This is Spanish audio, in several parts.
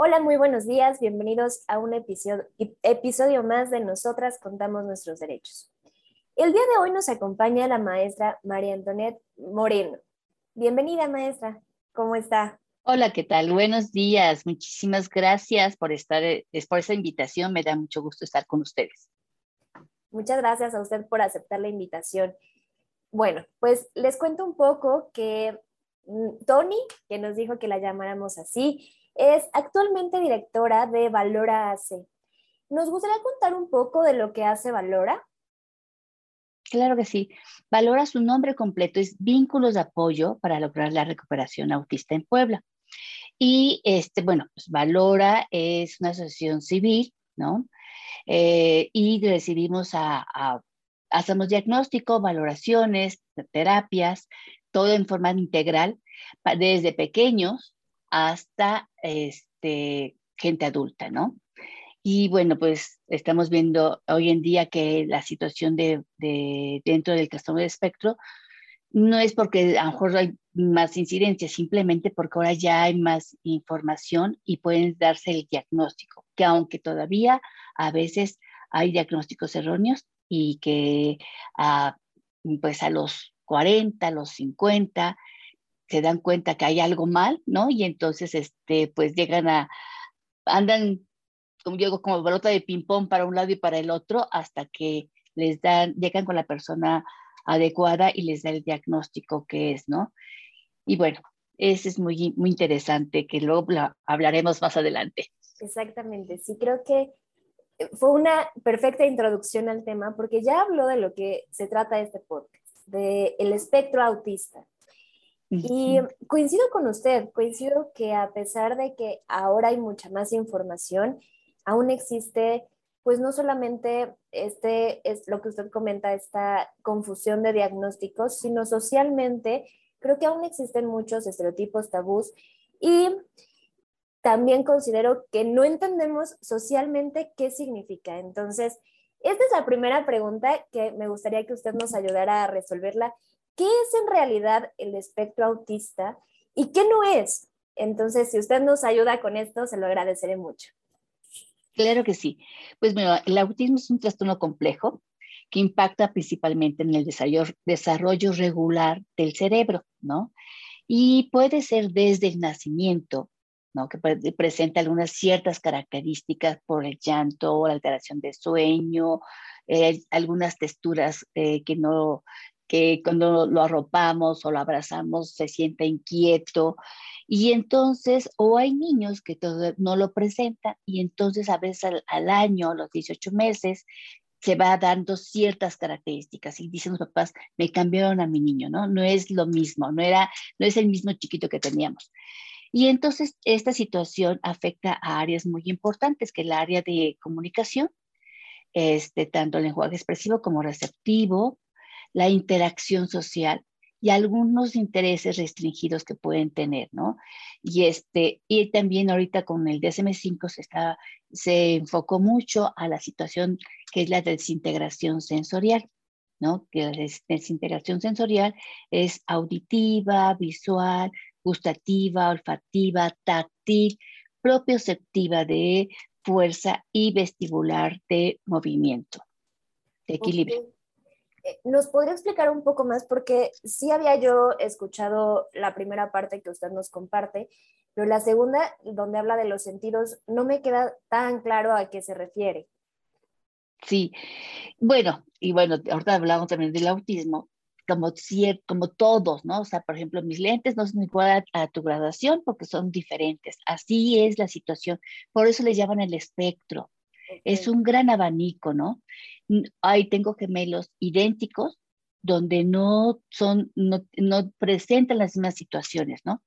Hola, muy buenos días. Bienvenidos a un episodio, episodio más de Nosotras Contamos Nuestros Derechos. El día de hoy nos acompaña la maestra María Antonieta Moreno. Bienvenida, maestra. ¿Cómo está? Hola, ¿qué tal? Buenos días. Muchísimas gracias por estar, eh, por esa invitación. Me da mucho gusto estar con ustedes. Muchas gracias a usted por aceptar la invitación. Bueno, pues les cuento un poco que mm, Tony, que nos dijo que la llamáramos así, es actualmente directora de Valora AC. ¿Nos gustaría contar un poco de lo que hace Valora? Claro que sí. Valora su nombre completo, es Vínculos de Apoyo para lograr la recuperación autista en Puebla. Y este, bueno, pues Valora es una asociación civil, ¿no? Eh, y decidimos a, a, hacemos diagnóstico, valoraciones, terapias, todo en forma integral, desde pequeños hasta este, gente adulta, ¿no? Y bueno, pues estamos viendo hoy en día que la situación de, de dentro del trastorno de espectro no es porque a lo mejor hay más incidencias, simplemente porque ahora ya hay más información y pueden darse el diagnóstico, que aunque todavía a veces hay diagnósticos erróneos y que a, pues a los 40, a los 50, se dan cuenta que hay algo mal, ¿no? Y entonces, este, pues llegan a, andan, como digo, como pelota de ping-pong para un lado y para el otro, hasta que les dan, llegan con la persona adecuada y les da el diagnóstico que es, ¿no? Y bueno, ese es muy, muy interesante, que luego hablaremos más adelante. Exactamente, sí, creo que fue una perfecta introducción al tema porque ya habló de lo que se trata este podcast, del el espectro autista. Y coincido con usted, coincido que a pesar de que ahora hay mucha más información, aún existe, pues no solamente este es lo que usted comenta, esta confusión de diagnósticos, sino socialmente creo que aún existen muchos estereotipos, tabús y también considero que no entendemos socialmente qué significa. Entonces, esta es la primera pregunta que me gustaría que usted nos ayudara a resolverla qué es en realidad el espectro autista y qué no es. Entonces, si usted nos ayuda con esto, se lo agradeceré mucho. Claro que sí. Pues bueno, el autismo es un trastorno complejo que impacta principalmente en el desarrollo, regular del cerebro, ¿no? Y puede ser desde el nacimiento, ¿no? Que presenta algunas ciertas características por el llanto, la alteración de sueño, eh, algunas texturas eh, que no que cuando lo arropamos o lo abrazamos se siente inquieto. Y entonces, o hay niños que todo, no lo presentan y entonces a veces al, año, a los 18 meses, se va dando ciertas características y dicen los papás, me cambiaron a mi niño, ¿no? No es lo mismo, no, era, no es el mismo chiquito que teníamos. Y entonces esta situación afecta a áreas muy importantes, que es el área de comunicación, este, tanto el lenguaje expresivo como receptivo, la interacción social y algunos intereses restringidos que pueden tener, ¿no? Y, este, y también ahorita con el DSM-5 se, se enfocó mucho a la situación que es la desintegración sensorial, ¿no? Que la desintegración sensorial es auditiva, visual, gustativa, olfativa, táctil, propioceptiva de fuerza y vestibular de movimiento, de equilibrio. ¿Nos podría explicar un poco más? Porque sí había yo escuchado la primera parte que usted nos comparte, pero la segunda, donde habla de los sentidos, no me queda tan claro a qué se refiere. Sí, bueno, y bueno, ahorita hablamos también del autismo, como, como todos, ¿no? O sea, por ejemplo, mis lentes no son igual a, a, tu graduación porque son diferentes. Así es la situación. Por eso le llaman el espectro. Es un gran abanico, ¿no? ahí tengo gemelos idénticos donde no son, no, no, presentan las mismas situaciones, ¿no?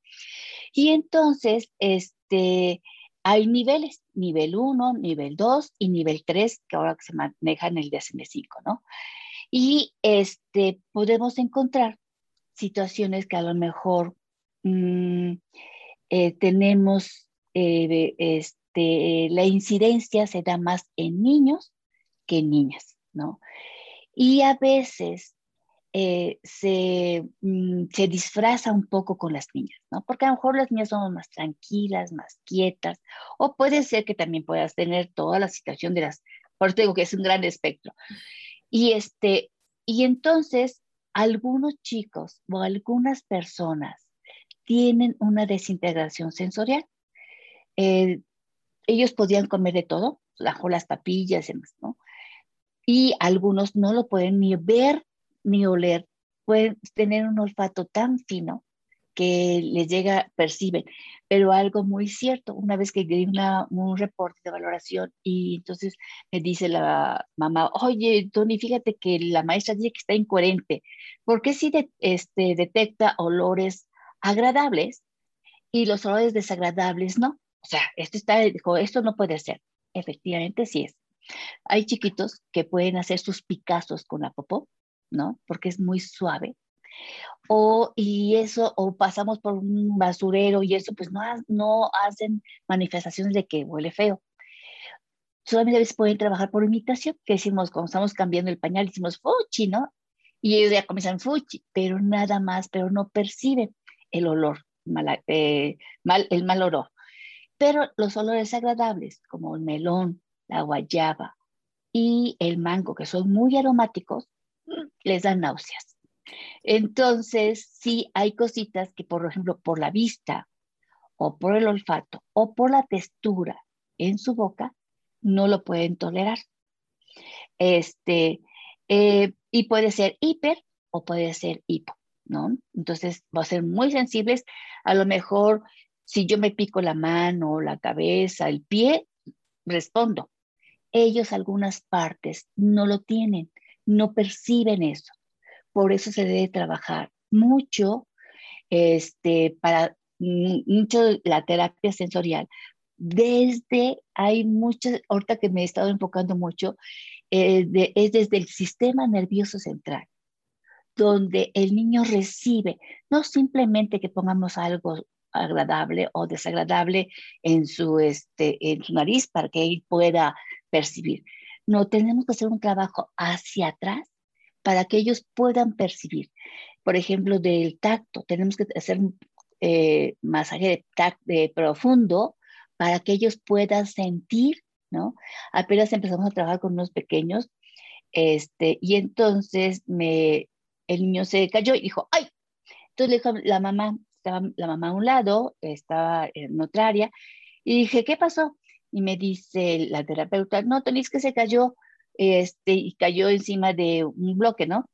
Y entonces, este, hay niveles, nivel 1, nivel 2 y nivel 3, que ahora se maneja en el DSM-5, ¿no? Y este, podemos encontrar situaciones que a lo mejor mmm, eh, tenemos, eh, este, la incidencia se da más en niños que en niñas, ¿no? Y a veces eh, se, mm, se, disfraza un poco con las niñas, ¿no? Porque a lo mejor las niñas son más tranquilas, más quietas, o puede ser que también puedas tener toda la situación de las, por eso digo que es un gran espectro. Y, este, y entonces algunos chicos o algunas personas tienen una desintegración sensorial. Eh, ellos podían comer de todo, bajo las papillas y demás, ¿no? Y algunos no lo pueden ni ver ni oler, pueden tener un olfato tan fino que les llega, perciben. Pero algo muy cierto, una vez que di un reporte de valoración y entonces me dice la mamá, oye, Tony, fíjate que la maestra dice que está incoherente, porque si este, detecta olores agradables y los olores desagradables no? O sea, esto, está, esto no puede ser. Efectivamente, sí es. Hay chiquitos que pueden hacer sus picazos con la popó, ¿no? Porque es muy suave. O, y eso, o pasamos por un basurero y eso, pues no, no hacen manifestaciones de que huele feo. Solamente a veces pueden trabajar por imitación, que decimos, cuando estamos cambiando el pañal, decimos fuchi, ¿no? Y ellos ya comienzan fuchi, pero nada más, pero no perciben el olor, eh, el mal olor. Pero los olores agradables, como el melón, la guayaba y el mango, que son muy aromáticos, les dan náuseas. Entonces, sí hay cositas que, por ejemplo, por la vista o por el olfato o por la textura en su boca, no lo pueden tolerar. Este, eh, y puede ser hiper o puede ser hipo, ¿no? Entonces, va a ser muy sensibles. A lo mejor, si yo me pico la mano, la cabeza, el pie, respondo. Ellos algunas partes no lo tienen no perciben eso. Por eso se debe trabajar mucho este, para mucho la terapia sensorial. Desde, hay muchas, ahorita que me he estado enfocando mucho, eh, es desde el sistema nervioso central, donde el niño recibe, no simplemente que pongamos algo agradable o desagradable en su, este, en su nariz para que él pueda percibir, no, tenemos que hacer un trabajo hacia atrás para que ellos puedan percibir. Por ejemplo, del tacto, tenemos que hacer un eh, masaje de tacto profundo para que ellos puedan sentir, ¿no? Apenas empezamos a trabajar con unos pequeños, este, y entonces me, el niño se cayó y dijo, ¡ay! Entonces le dijo la mamá, estaba la mamá a un lado, estaba en otra área, y dije, ¿qué pasó? y me dice la terapeuta, no, tenéis que se cayó, este, y cayó encima de un bloque, ¿no?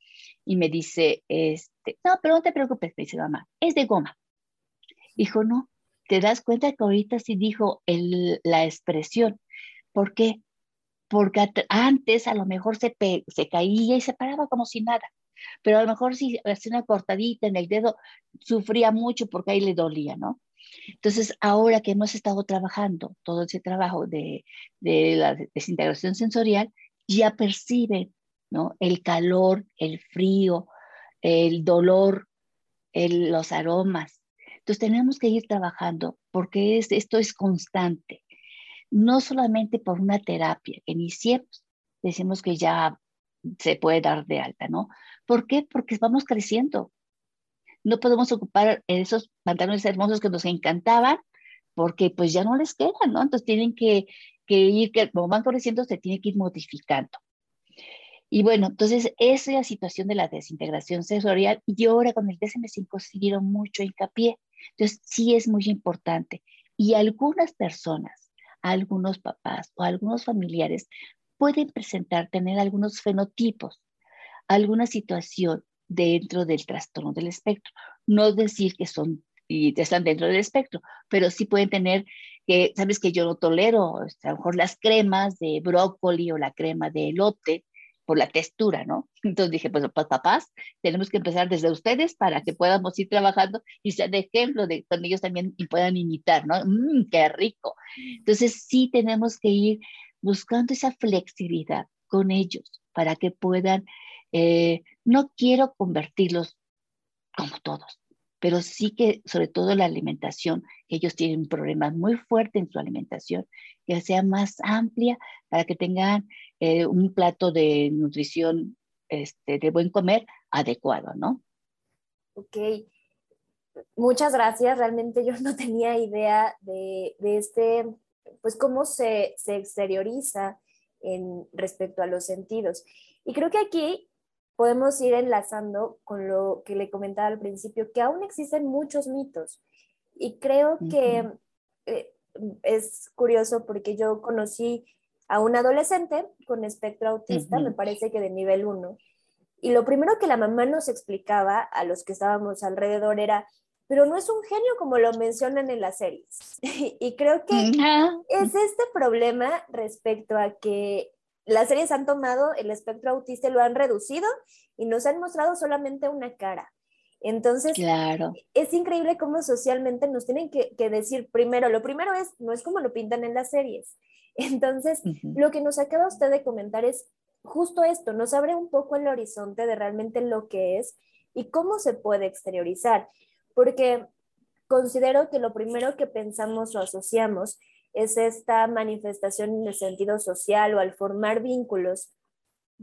Y me dice, este, no, pero no te preocupes, me dice mamá, es de goma. Dijo, no, te das cuenta que ahorita sí dijo el, la expresión. ¿Por qué? Porque antes a lo mejor se, se caía y se paraba como si nada. Pero a lo mejor si hacía una cortadita en el dedo, sufría mucho porque ahí le dolía, ¿no? Entonces, ahora que hemos estado trabajando todo ese trabajo de, la desintegración sensorial, ya perciben ¿no? el calor, el frío, el dolor, los aromas. Entonces, tenemos que ir trabajando porque esto es constante. No solamente por una terapia que iniciemos, decimos que ya se puede dar de alta, ¿no? ¿Por qué? Porque vamos creciendo, no podemos ocupar esos pantalones hermosos que nos encantaban porque pues ya no les quedan, ¿no? Entonces tienen que, ir, que como van creciendo, se tiene que ir modificando. Y bueno, entonces esa es la situación de la desintegración sensorial y ahora con el DSM-5 siguieron mucho hincapié. Entonces sí es muy importante. Y algunas personas, algunos papás o algunos familiares pueden presentar, tener algunos fenotipos, alguna situación dentro del trastorno del espectro. No decir que son y están dentro del espectro, pero sí pueden tener que, sabes que yo no tolero, a lo mejor las cremas de brócoli o la crema de elote por la textura, ¿no? Entonces dije, pues, pues papás, tenemos que empezar desde ustedes para que podamos ir trabajando y ser de ejemplo de cuando ellos también puedan imitar, ¿no? Mmm, qué rico. Entonces sí tenemos que ir buscando esa flexibilidad con ellos para que puedan eh, no quiero convertirlos como todos, pero sí que sobre todo la alimentación, ellos tienen un problema muy fuerte en su alimentación, que sea más amplia para que tengan eh, un plato de nutrición este, de buen comer adecuado, ¿no? Ok, muchas gracias. Realmente yo no tenía idea de, este, pues cómo se, se exterioriza en respecto a los sentidos. Y creo que aquí podemos ir enlazando con lo que le comentaba al principio, que aún existen muchos mitos. Y creo que eh, es curioso porque yo conocí a un adolescente con espectro autista, me parece que de nivel 1, y lo primero que la mamá nos explicaba a los que estábamos alrededor era, pero no es un genio como lo mencionan en las series. y creo que es este problema respecto a que las series han tomado el espectro autista y lo han reducido y nos han mostrado solamente una cara. Entonces, claro. es increíble cómo socialmente nos tienen que, decir primero, lo primero es, no es como lo pintan en las series. Entonces, lo que nos acaba usted de comentar es justo esto, nos abre un poco el horizonte de realmente lo que es y cómo se puede exteriorizar, porque considero que lo primero que pensamos o asociamos es esta manifestación en el sentido social o al formar vínculos,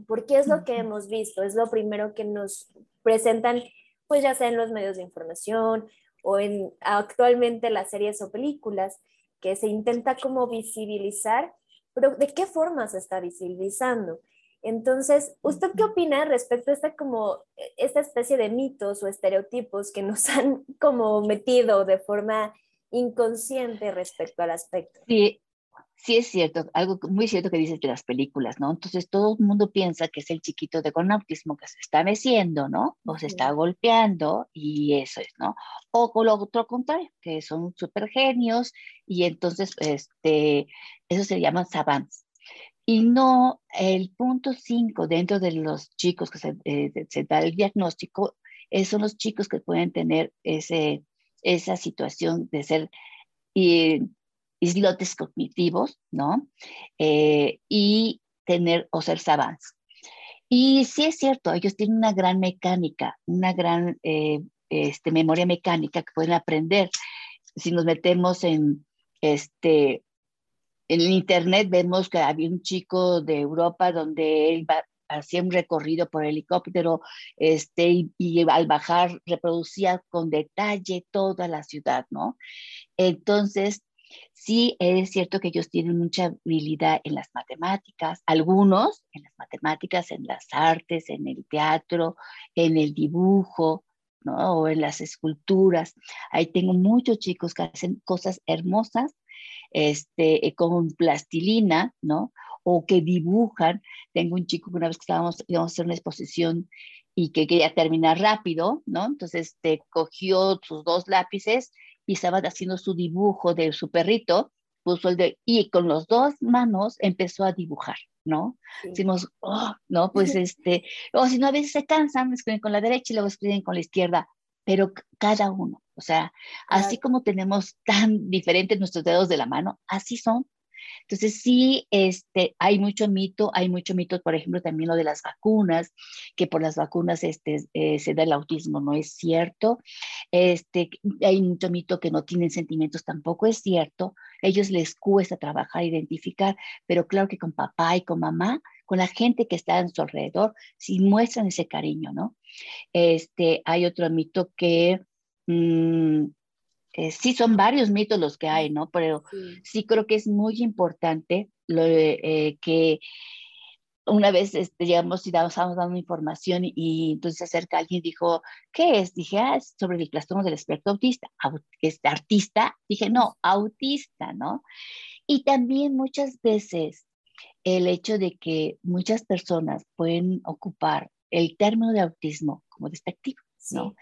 porque es lo que hemos visto, es lo primero que nos presentan, pues ya sea en los medios de información o en actualmente las series o películas, que se intenta como visibilizar, pero ¿de qué forma se está visibilizando? Entonces, ¿usted qué opina respecto a esta como esta especie de mitos o estereotipos que nos han como metido de forma inconsciente respecto al aspecto. Sí, sí es cierto, algo muy cierto que dices de las películas, ¿no? Entonces todo el mundo piensa que es el chiquito de con autismo que se está meciendo, ¿no? O se está golpeando y eso es, ¿no? O con lo otro contrario, que son súper genios y entonces, este, eso se llaman savants. Y no, el punto 5 dentro de los chicos que se, eh, se da el diagnóstico, son los chicos que pueden tener ese esa situación de ser islotes cognitivos, ¿no? Eh, y tener o ser savants. Y sí es cierto, ellos tienen una gran mecánica, una gran eh, este, memoria mecánica que pueden aprender. Si nos metemos en, este, en internet, vemos que había un chico de Europa donde él hacía un recorrido por helicóptero este, y, al bajar reproducía con detalle toda la ciudad, ¿no? Entonces, sí es cierto que ellos tienen mucha habilidad en las matemáticas, algunos en las matemáticas, en las artes, en el teatro, en el dibujo, ¿no? O en las esculturas. Ahí tengo muchos chicos que hacen cosas hermosas este, con plastilina, ¿no? O que dibujan. Tengo un chico que una vez que estábamos, íbamos a hacer una exposición y que quería terminar rápido, ¿no? Entonces te este, cogió sus dos lápices y estaba haciendo su dibujo de su perrito, puso el de, y con las dos manos empezó a dibujar, ¿no? Decimos, oh, no, pues este, o si no, a veces se cansan, escriben con la derecha y luego escriben con la izquierda, pero cada uno, o sea, así como tenemos tan diferentes nuestros dedos de la mano, así son entonces sí, este, hay mucho mito, hay mucho mito, por ejemplo, también lo de las vacunas, que por las vacunas este, eh, se da el autismo, no es cierto. Este, hay mucho mito que no tienen sentimientos, tampoco es cierto. ellos les cuesta trabajar, identificar, pero claro que con papá y con mamá, con la gente que está en su alrededor, sí muestran ese cariño, ¿no? Este, hay otro mito que... Mm, eh, sí son varios mitos los que hay, ¿no? Pero sí, creo que es muy importante lo, eh, que una vez este, llegamos y estábamos dando información y, entonces se acerca alguien y dijo, ¿qué es? Dije, ah, es sobre el trastorno del espectro autista. Este artista, dije, no, autista, ¿no? Y también muchas veces el hecho de que muchas personas pueden ocupar el término de autismo como despectivo. ¿No?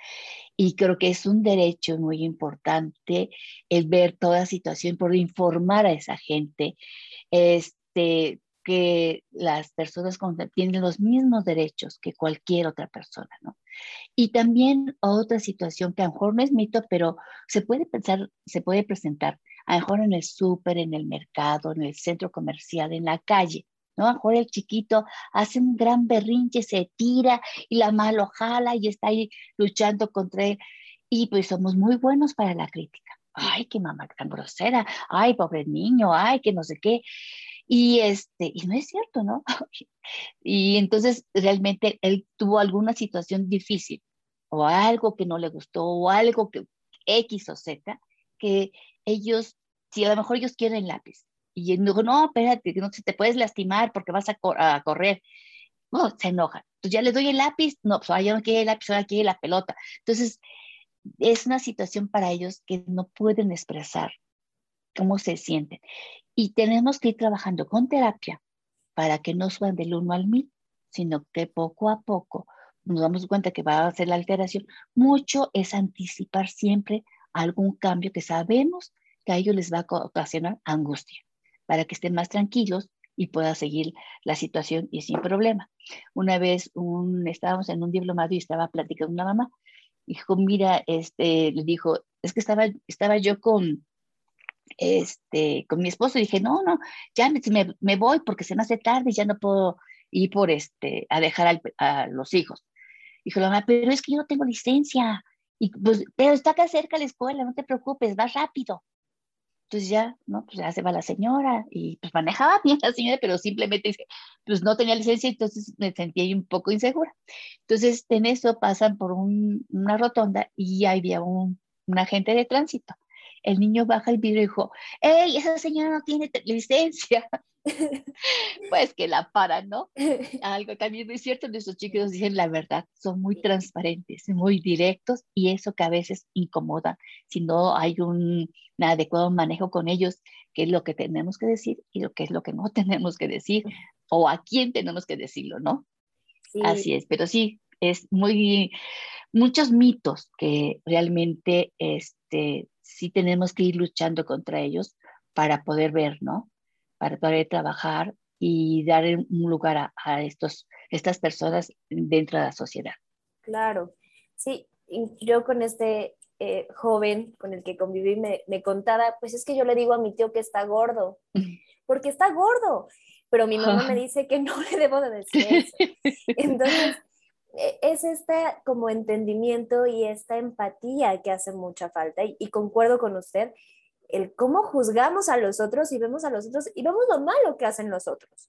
Y creo que es un derecho muy importante el ver toda situación, por informar a esa gente, este, que las personas tienen los mismos derechos que cualquier otra persona, ¿no? Y también otra situación que a lo mejor no es mito, pero se puede pensar, se puede presentar, a lo mejor en el súper, en el mercado, en el centro comercial, en la calle, ¿no? A el chiquito hace un gran berrinche, se tira y la mano jala y está ahí luchando contra él. Y pues somos muy buenos para la crítica. Ay, qué mamá tan grosera. Ay, pobre niño. Ay, que no sé qué. Y, este, y no es cierto, ¿no? y entonces realmente él tuvo alguna situación difícil o algo que no le gustó o algo que X o Z, que ellos, si a lo mejor ellos quieren lápiz, y él dijo, no, espérate, no te puedes lastimar porque vas a, correr. No, se enoja. Entonces ya le doy el lápiz, no, pues ahora ya no quiere el lápiz, ahora quiere la pelota. Entonces, es una situación para ellos que no pueden expresar cómo se sienten. Y tenemos que ir trabajando con terapia para que no suban del uno al mil, sino que poco a poco nos damos cuenta que va a ser la alteración. Mucho es anticipar siempre algún cambio que sabemos que a ellos les va a ocasionar angustia, para que estén más tranquilos y pueda seguir la situación y sin problema. Una vez un, estábamos en un diplomado y estaba platicando una mamá, dijo, mira, este, le dijo, es que estaba, estaba yo con, este, con mi esposo y dije, no, no, ya me, voy porque se me hace tarde y ya no puedo ir por este, a dejar a los hijos. Dijo la mamá, pero es que yo no tengo licencia. Y pues, pero está acá cerca la escuela, no te preocupes, va rápido. Entonces ya, ¿no? Pues ya se va la señora y pues manejaba bien la señora, pero simplemente pues no tenía licencia, entonces me sentía un poco insegura. Entonces en eso pasan por una rotonda y había un, un agente de tránsito. El niño baja el vidrio y dijo, ¡Ey, esa señora no tiene licencia! pues que la paran, ¿no? Algo también es cierto, nuestros chicos dicen la verdad, son muy transparentes, muy directos y eso que a veces incomoda si no hay un, adecuado manejo con ellos, qué es lo que tenemos que decir y lo que es lo que no tenemos que decir o a quién tenemos que decirlo, ¿no? Así es, pero sí, es muy, muchos mitos que realmente este, sí tenemos que ir luchando contra ellos para poder ver, ¿no? Para poder trabajar y dar un lugar a, estos, estas personas dentro de la sociedad. Claro, sí, yo con este eh, joven con el que conviví me, me, contaba, pues es que yo le digo a mi tío que está gordo, porque está gordo, pero mi mamá me dice que no le debo de decir eso. Entonces, e, es este como entendimiento y esta empatía que hace mucha falta y, y concuerdo con usted el cómo juzgamos a los otros y vemos a los otros y vemos lo malo que hacen los otros.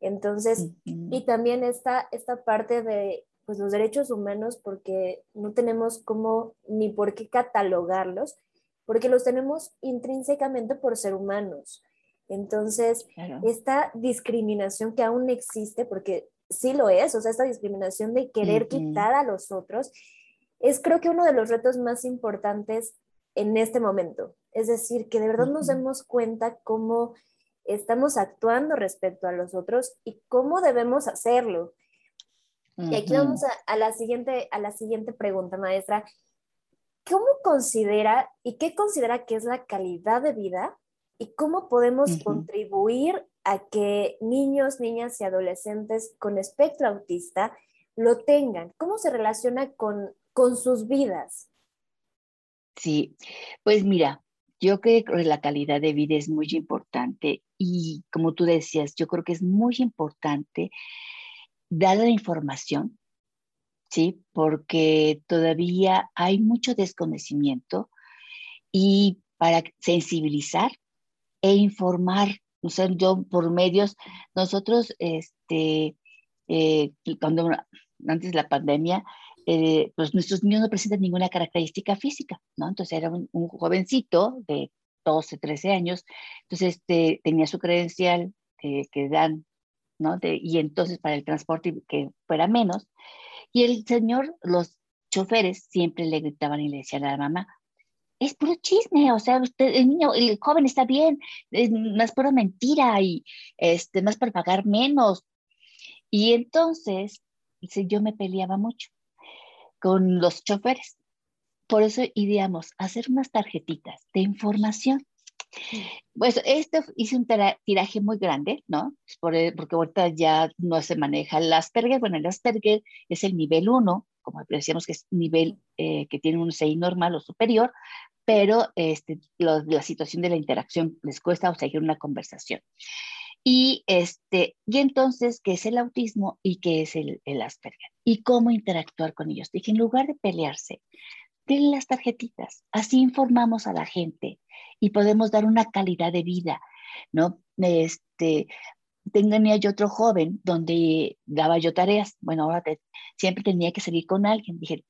Entonces, y también esta, esta parte de pues, los derechos humanos, porque no tenemos cómo ni por qué catalogarlos, porque los tenemos intrínsecamente por ser humanos. Entonces, esta discriminación que aún existe, porque sí lo es, o sea, esta discriminación de querer quitar a los otros, es creo que uno de los retos más importantes en este momento. Es decir, que de verdad nos demos cuenta cómo estamos actuando respecto a los otros y cómo debemos hacerlo. Y aquí vamos a, la siguiente, a la siguiente pregunta, maestra. ¿Cómo considera y qué considera que es la calidad de vida y cómo podemos contribuir a que niños, niñas y adolescentes con espectro autista lo tengan? ¿Cómo se relaciona con, con sus vidas? Sí, pues mira, yo creo que la calidad de vida es muy importante y como tú decías, yo creo que es muy importante dar la información, ¿sí? Porque todavía hay mucho desconocimiento y para sensibilizar e informar, o sea, yo por medios, nosotros, este, eh, cuando antes de la pandemia, eh, pues nuestros niños no presentan ninguna característica física, ¿no? Entonces era un, jovencito de 12, 13 años, entonces este, tenía su credencial que dan, ¿no? y entonces para el transporte que fuera menos, y el señor, los choferes siempre le gritaban y le decían a la mamá, es puro chisme, o sea, usted, el niño, el joven está bien, es más pura mentira y este, más para pagar menos. Y entonces, yo me peleaba mucho con los choferes. Por eso ideamos hacer unas tarjetitas de información. Pues esto hice un tiraje muy grande, ¿no? porque ahorita ya no se maneja el Asperger. Bueno, el Asperger es el nivel 1, como decíamos que es nivel eh, que tiene un CI normal o superior, pero este, la situación de la interacción les cuesta o seguir una conversación. Y, este, y entonces, ¿qué es el autismo y qué es el, el Asperger? Y cómo interactuar con ellos. Dije, en lugar de pelearse, denle las tarjetitas. Así informamos a la gente y podemos dar una calidad de vida, ¿no? este, tenía yo otro joven donde daba yo tareas. Bueno, ahora siempre tenía que salir con alguien. Dije,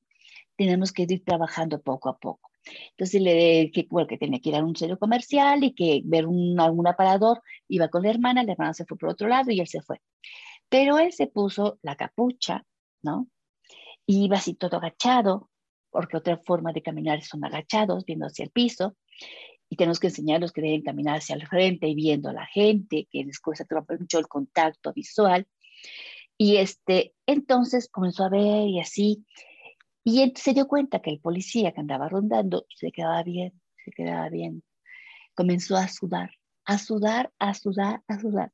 tenemos que ir trabajando poco a poco. Entonces le dije bueno, que tenía que ir a un centro comercial y que ver un, algún aparador. Iba con la hermana, la hermana se fue por otro lado y él se fue. Pero él se puso la capucha, ¿no? iba así todo agachado, porque otra forma de caminar son agachados, viendo hacia el piso. Y tenemos que enseñarlos que deben caminar hacia el frente y viendo a la gente, que les cuesta mucho el contacto visual. Y este, entonces comenzó a ver y así. Y se dio cuenta que el policía que andaba rondando se quedaba bien, se quedaba bien. Comenzó a sudar, a sudar, a sudar, a sudar.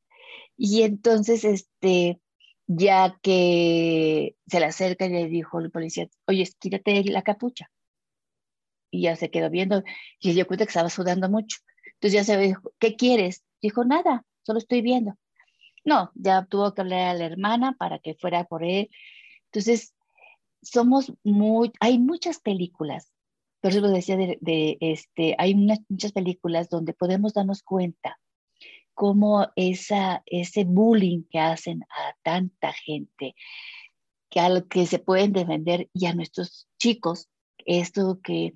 Y entonces, este, ya que se le acerca y le dijo el policía, oye, quítate la capucha. Y ya se quedó viendo y se dio cuenta que estaba sudando mucho. Entonces ya se dijo, ¿qué quieres? Dijo, nada, solo estoy viendo. No, ya tuvo que hablar a la hermana para que fuera por él. Entonces, somos muy, hay muchas películas, por eso lo decía de, este, hay muchas películas donde podemos darnos cuenta cómo esa, ese bullying que hacen a tanta gente, que a que se pueden defender y a nuestros chicos, esto que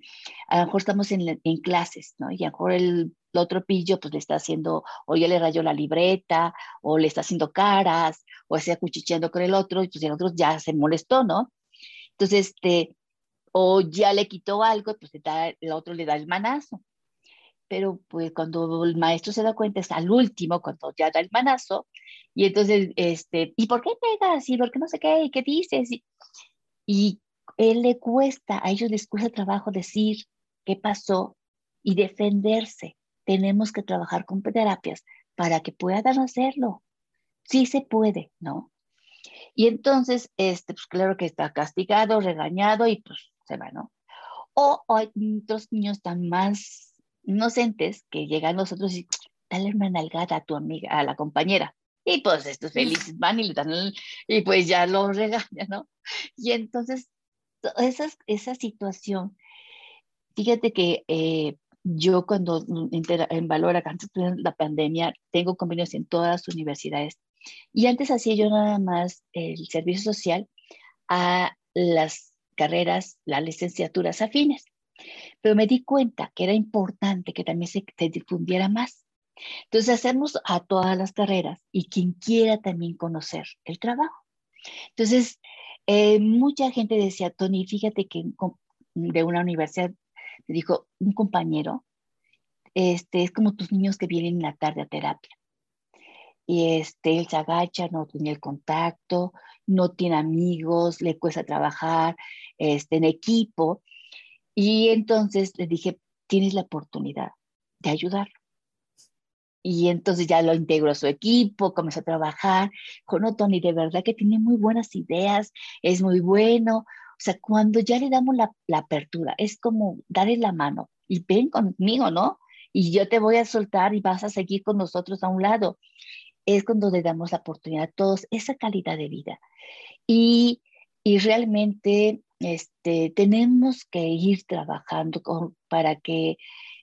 a lo mejor estamos en, clases, ¿no? Y a lo mejor el, otro pillo pues le está haciendo, o ya le rayó la libreta, o le está haciendo caras, o está cuchicheando con el otro, y pues el otro ya se molestó, ¿no? Entonces, este, o ya le quitó algo, pues el otro le da el manazo pero pues cuando el maestro se da cuenta es al último, cuando ya da el manazo, y entonces, este, ¿y por qué pegas? ¿Y por qué no sé qué? ¿Y qué dices? Y, y él le cuesta, a ellos les cuesta trabajo decir qué pasó y defenderse. Tenemos que trabajar con terapias para que puedan hacerlo. Sí se puede, ¿no? Y entonces, este, pues claro que está castigado, regañado y pues se va, ¿no? O hay otros niños tan más inocentes que llegan nosotros y dale una nalgada a tu amiga, a la compañera. Y pues estos felices van y le dan, y pues ya lo regañan, ¿no? Y entonces, esas, esa situación, fíjate que eh, yo cuando en Valora, antes de la pandemia, tengo convenios en todas las universidades. Y antes hacía yo nada más el servicio social a las carreras, las licenciaturas afines. Pero me di cuenta que era importante que también se, difundiera más. Entonces hacemos a todas las carreras y quien quiera también conocer el trabajo. Entonces, eh, mucha gente decía, Tony, fíjate que de una universidad me dijo un compañero, este, es como tus niños que vienen en la tarde a terapia. Y este, él se agacha, no tiene el contacto, no tiene amigos, le cuesta trabajar este, en equipo. Y entonces le dije, tienes la oportunidad de ayudarlo. Y entonces ya lo integró a su equipo, comenzó a trabajar con Tony, de verdad que tiene muy buenas ideas, es muy bueno. O sea, cuando ya le damos la, la apertura, es como darle la mano y ven conmigo, ¿no? Y yo te voy a soltar y vas a seguir con nosotros a un lado. Es cuando le damos la oportunidad a todos esa calidad de vida. Y, y realmente este, tenemos que ir trabajando para que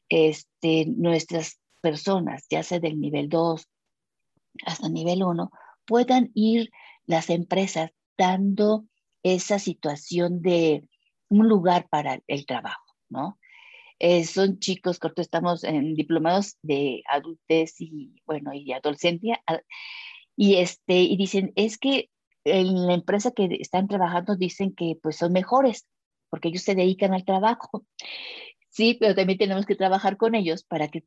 este, nuestras personas, ya sea del nivel 2 hasta nivel 1, puedan ir las empresas dando esa situación de un lugar para el trabajo, ¿no? Eh, son chicos, corto, estamos en diplomados de adultez y, bueno, y adolescencia, y, este, y dicen, es que en la empresa que están trabajando dicen que pues son mejores porque ellos se dedican al trabajo. Sí, pero también tenemos que trabajar con ellos para que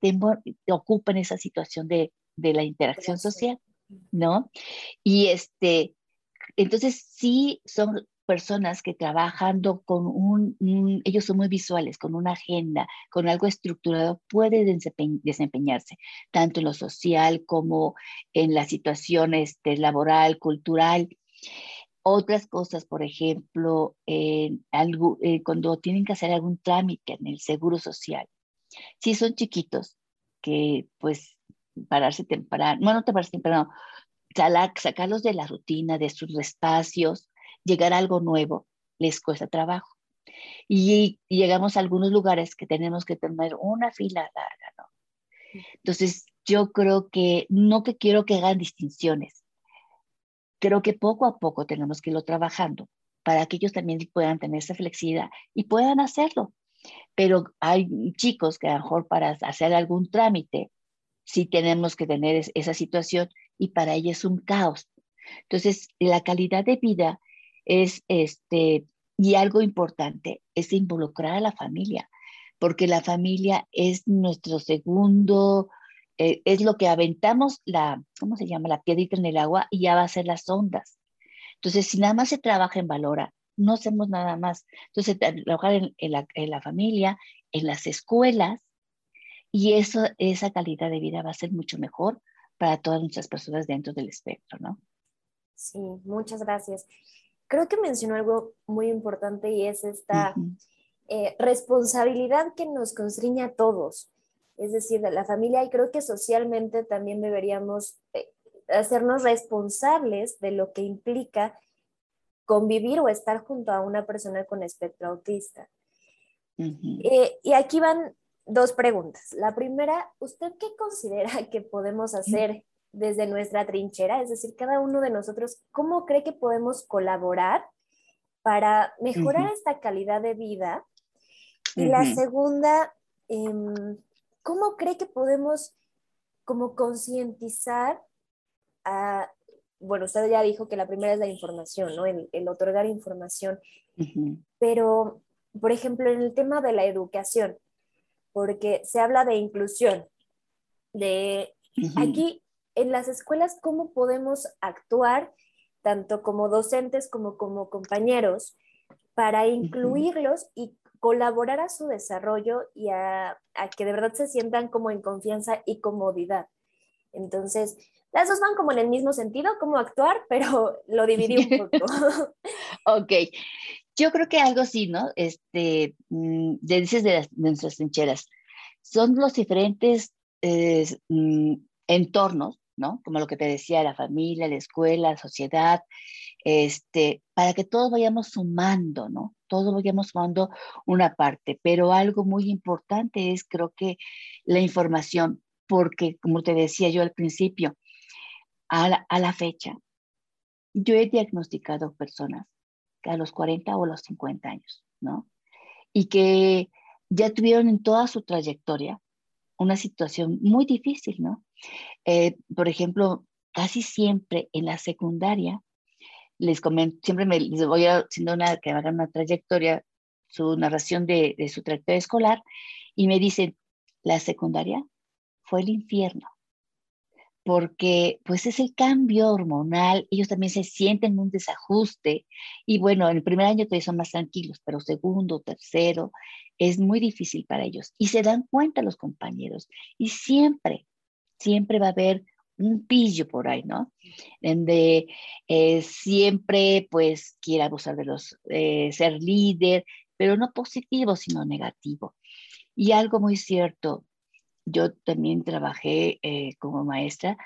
ocupen esa situación de, de la interacción social, ¿no? Y este, entonces sí son personas que trabajando con un, ellos son muy visuales, con una agenda, con algo estructurado, pueden desempeñarse tanto en lo social como en la situación este, laboral, cultural. Otras cosas, por ejemplo, eh, cuando tienen que hacer algún trámite en el seguro social. Si son chiquitos, que pues pararse temprano, bueno, no te pararse temprano, sacarlos de la rutina, de sus espacios, llegar a algo nuevo, les cuesta trabajo. Y, llegamos a algunos lugares que tenemos que tener una fila larga, ¿no? Entonces, yo creo que no que quiero que hagan distinciones. Creo que poco a poco tenemos que irlo trabajando para que ellos también puedan tener esa flexibilidad y puedan hacerlo. Pero hay chicos que a lo mejor para hacer algún trámite, sí tenemos que tener esa situación y para ellos es un caos. Entonces, la calidad de vida es, este, y algo importante, es involucrar a la familia, porque la familia es nuestro segundo, eh, es lo que aventamos la, ¿cómo se llama? La piedrita en el agua y ya va a ser las ondas. Entonces, si nada más se trabaja en Valora, no hacemos nada más. Entonces, trabajar en, la, en la familia, en las escuelas, y eso, esa calidad de vida va a ser mucho mejor para todas nuestras personas dentro del espectro, ¿no? Sí, muchas gracias. Creo que mencionó algo muy importante y es esta eh, responsabilidad que nos constriñe a todos, es decir, de la familia, y creo que socialmente también deberíamos eh, hacernos responsables de lo que implica convivir o estar junto a una persona con espectro autista. Eh, y aquí van dos preguntas. La primera, ¿usted qué considera que podemos hacer desde nuestra trinchera? Es decir, cada uno de nosotros, ¿cómo cree que podemos colaborar para mejorar esta calidad de vida? Y la segunda, em, ¿cómo cree que podemos como concientizar a, bueno, usted ya dijo que la primera es la información, ¿no? El, otorgar información, pero, por ejemplo, en el tema de la educación, porque se habla de inclusión, de aquí en las escuelas, ¿cómo podemos actuar tanto como docentes como como compañeros para incluirlos y colaborar a su desarrollo y a, que de verdad se sientan como en confianza y comodidad? Entonces, las dos van como en el mismo sentido, cómo actuar, pero lo dividí un poco. ok. Yo creo que algo sí, ¿no? Este, mm, dices de, nuestras trincheras. Son los diferentes eh, mm, entornos, ¿no? Como lo que te decía, la familia, la escuela, la sociedad, este, para que todos vayamos sumando, ¿no? Todos vayamos sumando una parte, pero algo muy importante es, creo que, la información, porque como te decía yo al principio, a la, fecha, yo he diagnosticado personas a los 40 o los 50 años, ¿no? Y que ya tuvieron en toda su trayectoria una situación muy difícil, ¿no? Eh, por ejemplo, casi siempre en la secundaria, les comento, siempre me les voy haciendo una, que hagan una trayectoria, su narración de, de su trayectoria escolar, y me dicen, la secundaria fue el infierno porque pues es el cambio hormonal, ellos también se sienten un desajuste y bueno, en el primer año todavía son más tranquilos, pero segundo, tercero, es muy difícil para ellos y se dan cuenta los compañeros y siempre, siempre va a haber un pillo por ahí, ¿no? Donde eh, siempre pues quiere abusar de los, eh, ser líder, pero no positivo, sino negativo. Y algo muy cierto, yo también trabajé eh, como maestra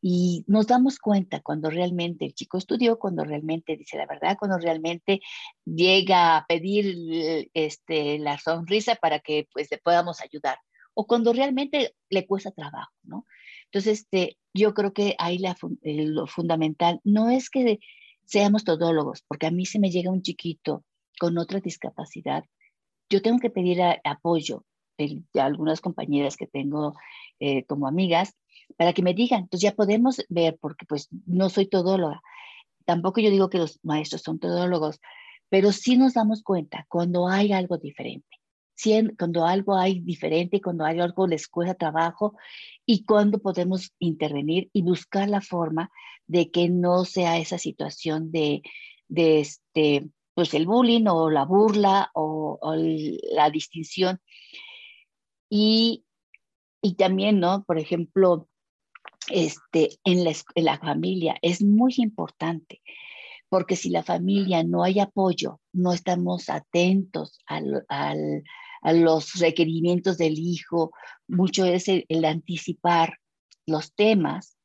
y nos damos cuenta cuando realmente el chico estudió, cuando realmente dice la verdad, cuando realmente llega a pedir este, la sonrisa para que pues le podamos ayudar o cuando realmente le cuesta trabajo, ¿no? Entonces, este, yo creo que ahí lo fundamental no es que seamos todólogos, porque a mí se me llega un chiquito con otra discapacidad, yo tengo que pedir apoyo, de, algunas compañeras que tengo eh, como amigas, para que me digan, entonces ya podemos ver, porque pues no soy todóloga, tampoco yo digo que los maestros son todólogos, pero sí nos damos cuenta cuando hay algo diferente, cuando algo hay diferente, cuando hay algo les cuesta trabajo y cuando podemos intervenir y buscar la forma de que no sea esa situación de, de este, pues el bullying o la burla o, o la distinción y, y también, ¿no? Por ejemplo, este, en, la, en la familia es muy importante, porque si la familia no hay apoyo, no estamos atentos al, al, a los requerimientos del hijo, mucho es el, anticipar los temas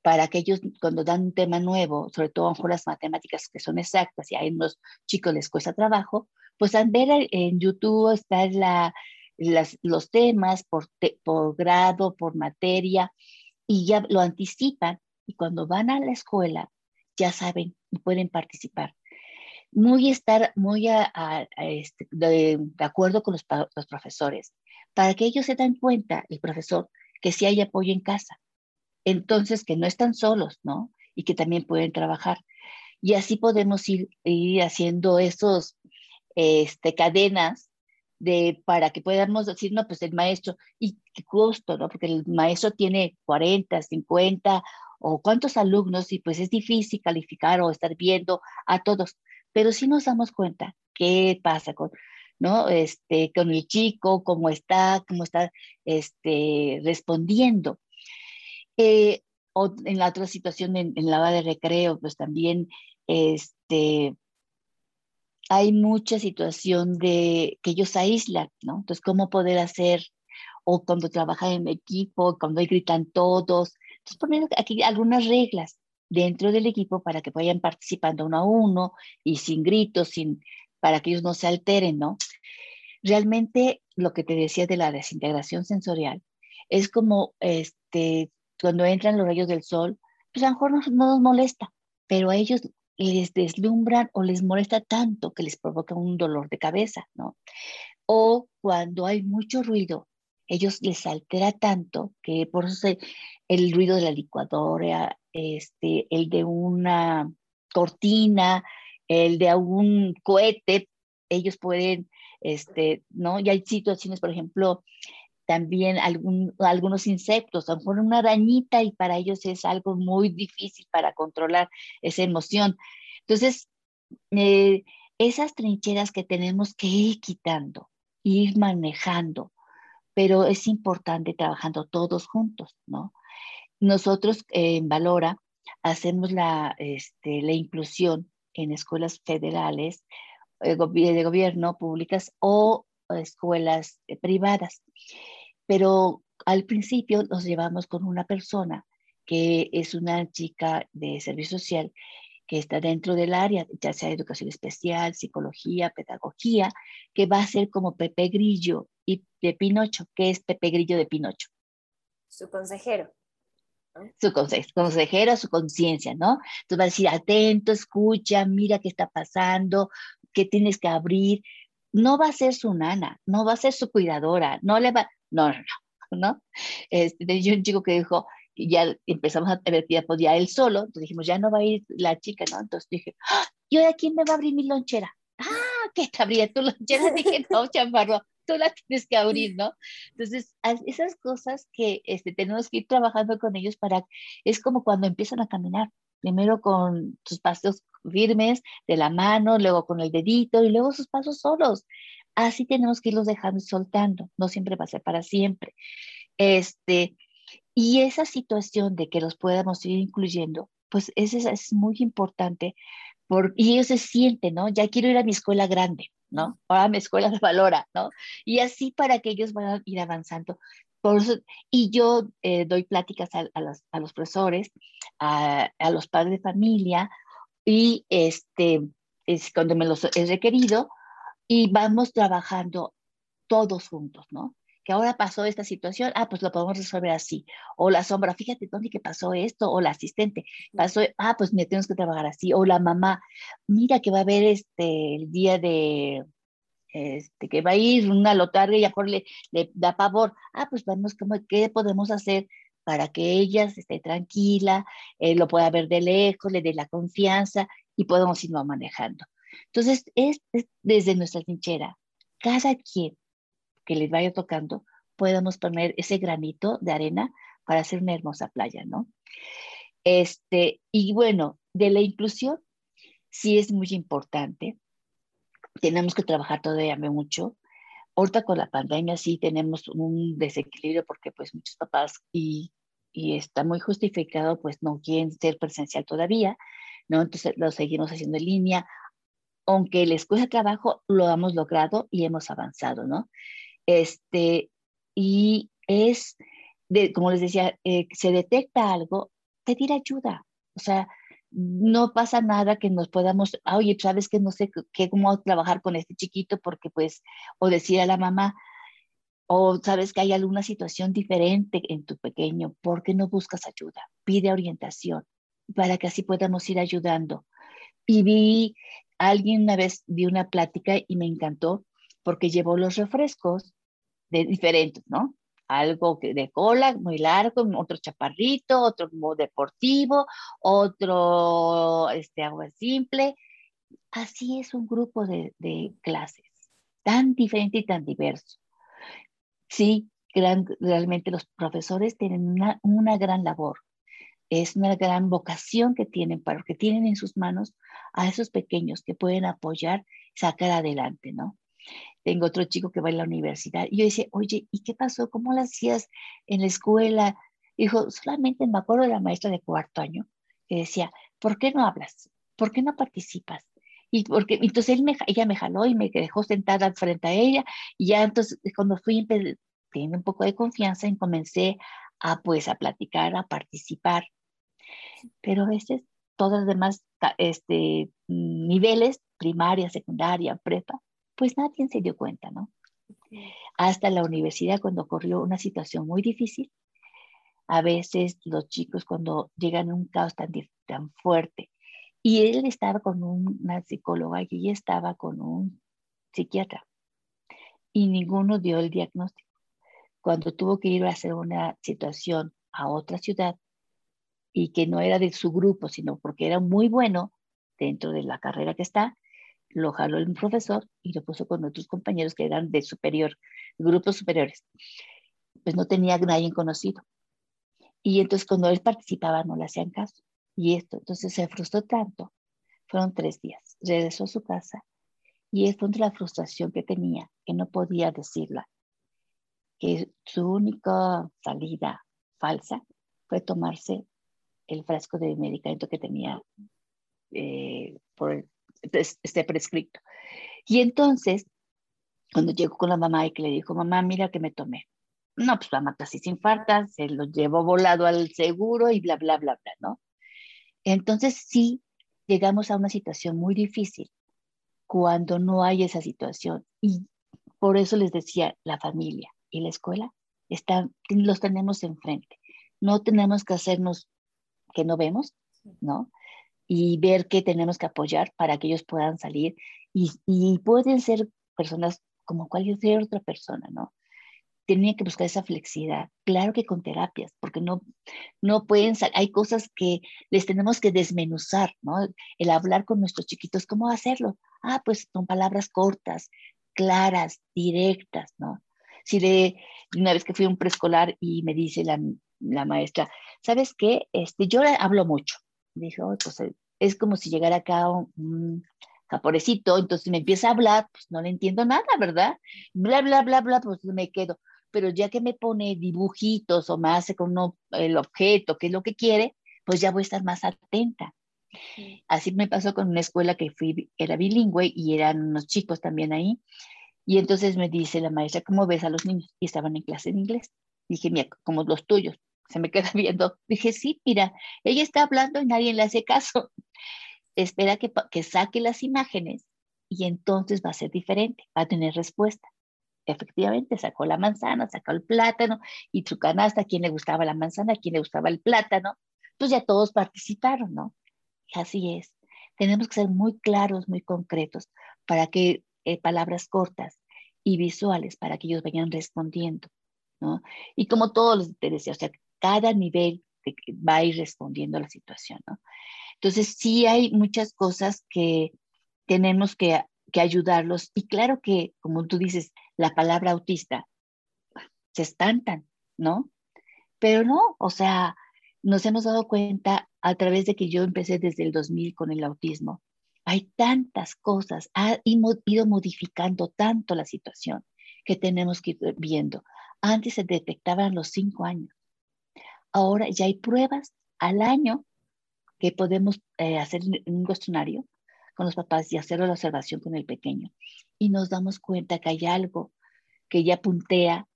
para que ellos cuando dan un tema nuevo, sobre todo a las matemáticas que son exactas y a unos chicos les cuesta trabajo, pues al ver en YouTube está la, los temas por, por grado, por materia, y ya lo anticipan. Y cuando van a la escuela, ya saben y pueden participar. Muy estar muy este, de, acuerdo con los, los profesores, para que ellos se den cuenta, el profesor, que sí hay apoyo en casa. Entonces, que no están solos, ¿no? Y que también pueden trabajar. Y así podemos ir, ir haciendo esos este, cadenas de, para que podamos decir, no, pues el maestro, y qué costo, ¿no? Porque el maestro tiene 40, 50 o cuántos alumnos y pues es difícil calificar o estar viendo a todos, pero si nos damos cuenta qué pasa con, ¿no? Este, con el chico, cómo está, cómo está este, respondiendo. Eh, o en la otra situación, en, en la hora de recreo, pues también este, hay mucha situación de que ellos aíslan, ¿no? Entonces, ¿cómo poder hacer? O cuando trabajan en equipo, cuando gritan todos. Entonces, poner aquí algunas reglas dentro del equipo para que vayan participando uno a uno y sin gritos, sin, para que ellos no se alteren, ¿no? Realmente lo que te decía de la desintegración sensorial es como este, cuando entran los rayos del sol, pues a lo mejor no, no nos molesta, pero a ellos les deslumbran o les molesta tanto que les provoca un dolor de cabeza, ¿no? O cuando hay mucho ruido, ellos les altera tanto que por eso el ruido de la licuadora, este, el de una cortina, el de algún cohete, ellos pueden, este, ¿no? Y hay situaciones, por ejemplo, también algunos insectos, a lo una arañita y para ellos es algo muy difícil para controlar esa emoción. Entonces, eh, esas trincheras que tenemos que ir quitando, ir manejando, pero es importante trabajando todos juntos, ¿no? Nosotros en Valora hacemos la, este, la inclusión en escuelas federales, eh, de gobierno, públicas o escuelas eh, privadas pero al principio nos llevamos con una persona que es una chica de servicio social que está dentro del área, ya sea educación especial, psicología, pedagogía, que va a ser como Pepe Grillo y de Pinocho, que es Pepe Grillo de Pinocho. Su consejero. Su consejero, su conciencia, ¿no? Entonces va a decir, atento, escucha, mira qué está pasando, qué tienes que abrir. No va a ser su nana, no va a ser su cuidadora, no le va, no, no, no, ¿no? Este, yo un chico que dijo, ya empezamos a ver que ya podía él solo, entonces dijimos, ya no va a ir la chica, ¿no? Entonces dije, ¡Ah! ¿y ahora quién me va a abrir mi lonchera? Ah, ¿qué te abría tu lonchera? Dije, no, chamarro, tú la tienes que abrir, ¿no? Entonces, esas cosas que este, tenemos que ir trabajando con ellos para, es como cuando empiezan a caminar, primero con sus pasos firmes de la mano, luego con el dedito y luego sus pasos solos. Así tenemos que irlos dejando y soltando, no siempre va a ser para siempre. Este, y esa situación de que los podamos ir incluyendo, pues es, es muy importante y ellos se sienten, ¿no? Ya quiero ir a mi escuela grande, ¿no? Ahora mi escuela de valora, ¿no? Y así para que ellos a ir avanzando. Por eso, y yo eh, doy pláticas a, los, a los, profesores, a, a, los padres de familia, y este, es cuando me los he requerido, y vamos trabajando todos juntos, ¿no? Que ahora pasó esta situación, ah, pues lo podemos resolver así. O la sombra, fíjate dónde que pasó esto, o la asistente, pasó, ah, pues me tenemos que trabajar así. O la mamá, mira que va a haber este, el día de, este, que va a ir una lotarga y a mejor le, le da pavor. Ah, pues vamos, ¿qué podemos hacer para que ella esté tranquila, eh, lo pueda ver de lejos, le dé la confianza y podamos irnos manejando? Entonces, es, desde nuestra trinchera, cada quien que les vaya tocando, podamos poner ese granito de arena para hacer una hermosa playa, ¿no? Este, y bueno, de la inclusión, sí es muy importante. Tenemos que trabajar todavía mucho. Ahorita con la pandemia sí tenemos un desequilibrio porque pues muchos papás y, y está muy justificado, pues no quieren ser presencial todavía, ¿no? Entonces lo seguimos haciendo en línea aunque les cuesta trabajo, lo hemos logrado y hemos avanzado, ¿no? Este, y es, de, como les decía, eh, se detecta algo, pedir ayuda. O sea, no pasa nada que nos podamos, ah, oye, sabes que no sé qué, cómo trabajar con este chiquito, porque pues, o decir a la mamá, o sabes que hay alguna situación diferente en tu pequeño, ¿por qué no buscas ayuda? Pide orientación para que así podamos ir ayudando. Y vi, alguien una vez vi una plática y me encantó porque llevó los refrescos de diferentes, ¿no? Algo de cola muy largo, otro chaparrito, otro deportivo, otro este, agua simple. Así es un grupo de, de clases, tan diferente y tan diverso. Sí, realmente los profesores tienen una, una gran labor es una gran vocación que tienen, para que tienen en sus manos a esos pequeños que pueden apoyar, sacar adelante, ¿no? Tengo otro chico que va a la universidad y yo decía, oye, ¿y qué pasó? ¿Cómo lo hacías en la escuela? Dijo, solamente me acuerdo de la maestra de cuarto año que decía, ¿por qué no hablas? ¿Por qué no participas? Y porque, entonces él me, ella me jaló y me dejó sentada frente a ella y ya entonces cuando fui, teniendo un poco de confianza y comencé a pues a platicar, a participar pero a veces todos los demás este, niveles, primaria, secundaria, prepa, pues nadie se dio cuenta, ¿no? Hasta la universidad cuando ocurrió una situación muy difícil, a veces los chicos cuando llegan a un caos tan, tan fuerte, y él estaba con una psicóloga y ella estaba con un psiquiatra, y ninguno dio el diagnóstico. Cuando tuvo que ir a hacer una situación a otra ciudad, y que no era de su grupo, sino porque era muy bueno dentro de la carrera que está, lo jaló el profesor y lo puso con otros compañeros que eran de superior, grupos superiores. Pues no tenía nadie conocido. Y entonces cuando él participaba no le hacían caso. Y esto, entonces se frustró tanto. Fueron tres días. Regresó a su casa y es donde la frustración que tenía, que no podía decirla, que su única salida falsa fue tomarse el frasco de medicamento que tenía eh, por este prescrito. Y entonces, cuando llegó con la mamá y que le dijo, mamá, mira que me tomé. No, pues la mata así sin falta, se lo llevó volado al seguro y bla, bla, bla, bla, ¿no? Entonces sí, llegamos a una situación muy difícil cuando no hay esa situación. Y por eso les decía, la familia y la escuela están, los tenemos enfrente. No tenemos que hacernos que no vemos, ¿no? Y ver qué tenemos que apoyar para que ellos puedan salir y, pueden ser personas como cualquier otra persona, ¿no? Tienen que buscar esa flexibilidad. Claro que con terapias, porque no, no pueden, hay cosas que les tenemos que desmenuzar, ¿no? El hablar con nuestros chiquitos, ¿cómo hacerlo? Ah, pues con palabras cortas, claras, directas, ¿no? Si de una vez que fui a un preescolar y me dice la, la maestra, ¿sabes qué? Este, yo hablo mucho. Dijo, pues eh, es como si llegara acá un, japonesito, entonces me empieza a hablar, pues no le entiendo nada, ¿verdad? Bla, bla, bla, bla, pues me quedo. Pero ya que me pone dibujitos o me hace con el objeto, que es lo que quiere, pues ya voy a estar más atenta. Así me pasó con una escuela que fui, era bilingüe y eran unos chicos también ahí. Y entonces me dice la maestra, ¿cómo ves a los niños? Y estaban en clase de inglés. Dije, mira, como los tuyos se me queda viendo. Dije, sí, mira, ella está hablando y nadie le hace caso. Espera que, que saque las imágenes y entonces va a ser diferente, va a tener respuesta. Efectivamente, sacó la manzana, sacó el plátano y su canasta, quién le gustaba la manzana, quién le gustaba el plátano, pues ya todos participaron, ¿no? así es. Tenemos que ser muy claros, muy concretos, para que eh, palabras cortas y visuales, para que ellos vayan respondiendo, ¿no? Y como todos los intereses, o sea, cada nivel va a ir respondiendo a la situación, ¿no? Entonces, sí hay muchas cosas que tenemos que, que ayudarlos. Y claro que, como tú dices, la palabra autista, se espantan, ¿no? Pero no, o sea, nos hemos dado cuenta a través de que yo empecé desde el 2000 con el autismo. Hay tantas cosas, ha ido modificando tanto la situación que tenemos que ir viendo. Antes se detectaban los cinco años. Ahora ya hay pruebas al año que podemos eh, hacer un cuestionario con los papás y hacer la observación con el pequeño. Y nos damos cuenta que hay algo que ya puntea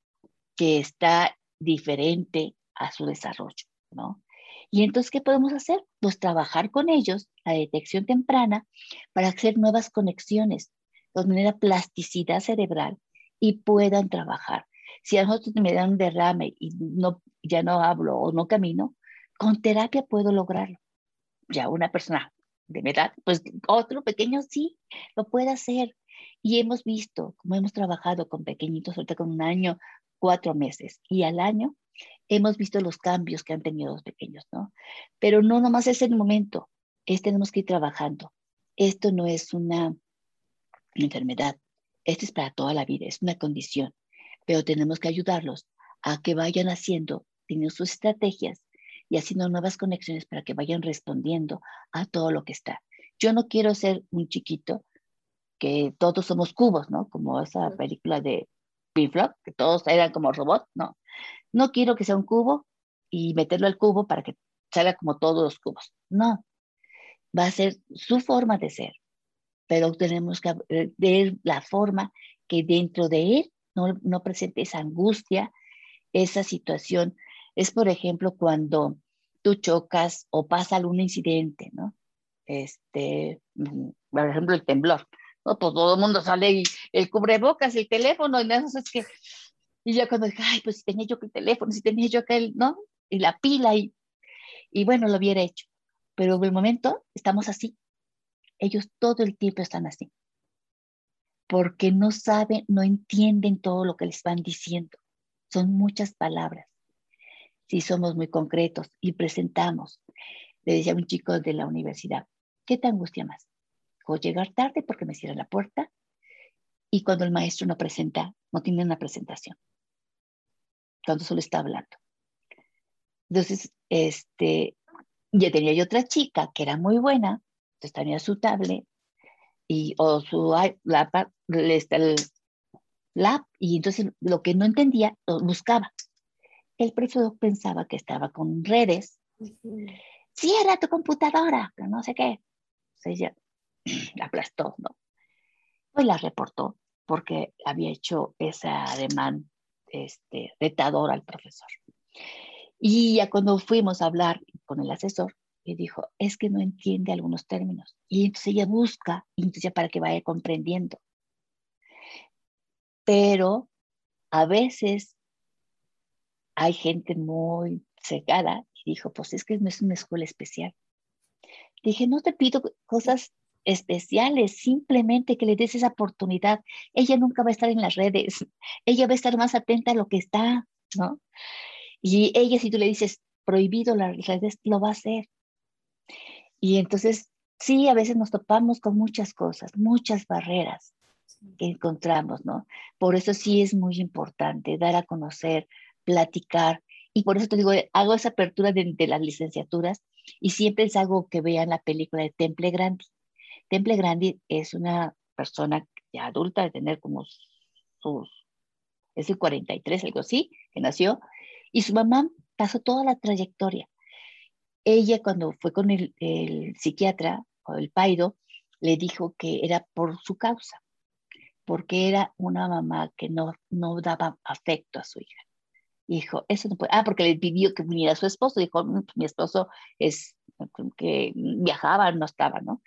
que está diferente a su desarrollo, ¿no? Y entonces, ¿qué podemos hacer? Pues trabajar con ellos la detección temprana para hacer nuevas conexiones, de manera plasticidad cerebral y puedan trabajar. Si a nosotros me dan un derrame y no, ya no hablo o no camino, con terapia puedo lograrlo. Ya una persona de mi edad, pues otro pequeño sí, lo puede hacer. Y hemos visto, como hemos trabajado con pequeñitos, ahorita con un año, cuatro meses, y al año hemos visto los cambios que han tenido los pequeños, ¿no? Pero no nomás es el momento, es tenemos que ir trabajando. Esto no es una enfermedad, esto es para toda la vida, es una condición, pero tenemos que ayudarlos a que vayan haciendo, teniendo sus estrategias y haciendo nuevas conexiones para que vayan respondiendo a todo lo que está. Yo no quiero ser un chiquito que todos somos cubos, ¿no? Como esa película de Pink Floyd, que todos eran como robots, no. No quiero que sea un cubo y meterlo al cubo para que salga como todos los cubos. No. Va a ser su forma de ser, pero tenemos que ver la forma que dentro de él no, no presente esa angustia, esa situación. Es, por ejemplo, cuando tú chocas o pasa algún incidente, ¿no? Este, mm, por ejemplo, el temblor. ¿no? Pues todo el mundo sale y el cubrebocas, el teléfono, y eso es que, y ya cuando dije, ay, pues si tenía yo que el teléfono, si tenía yo que el, ¿no? Y la pila, y, y bueno, lo hubiera hecho. Pero en el momento estamos así. Ellos todo el tiempo están así. Porque no saben, no entienden todo lo que les van diciendo. Son muchas palabras. Si somos muy concretos y presentamos, le decía a un chico de la universidad, ¿qué te angustia más? o llegar tarde porque me cierra la puerta y cuando el maestro no presenta, no tiene una presentación, cuando solo está hablando. Entonces, este, ya tenía yo otra chica que era muy buena, entonces tenía su tablet y, o su lap, el lap, y entonces lo que no entendía lo buscaba. El profesor pensaba que estaba con redes. Cierra tu computadora, que no sé qué. O sea, la aplastó, ¿no? Pues la reportó porque había hecho ese ademán este, retador al profesor. Y ya cuando fuimos a hablar con el asesor, le dijo, es que no entiende algunos términos. Y entonces ella busca, entonces ya para que vaya comprendiendo. Pero a veces hay gente muy cegada y dijo, pues es que no es una escuela especial. Dije, no te pido cosas especiales, simplemente que le des esa oportunidad. Ella nunca va a estar en las redes, ella va a estar más atenta a lo que está, ¿no? Y ella, si tú le dices prohibido las redes, lo va a hacer. Y entonces, sí, a veces nos topamos con muchas cosas, muchas barreras que encontramos, ¿no? Por eso sí es muy importante dar a conocer, platicar. Y por eso te digo, hago esa apertura de, de las licenciaturas y siempre es algo que vean la película de Temple Grande. Temple Grandi es una persona ya adulta, de tener como sus, es el 43, algo así, que nació, y su mamá pasó toda la trayectoria. Ella cuando fue con el, psiquiatra o el paido, le dijo que era por su causa, porque era una mamá que no, no daba afecto a su hija. Dijo, eso no puede. Ah, porque le pidió que viniera a su esposo. Dijo, mm, mi esposo es que viajaba, no estaba, ¿no?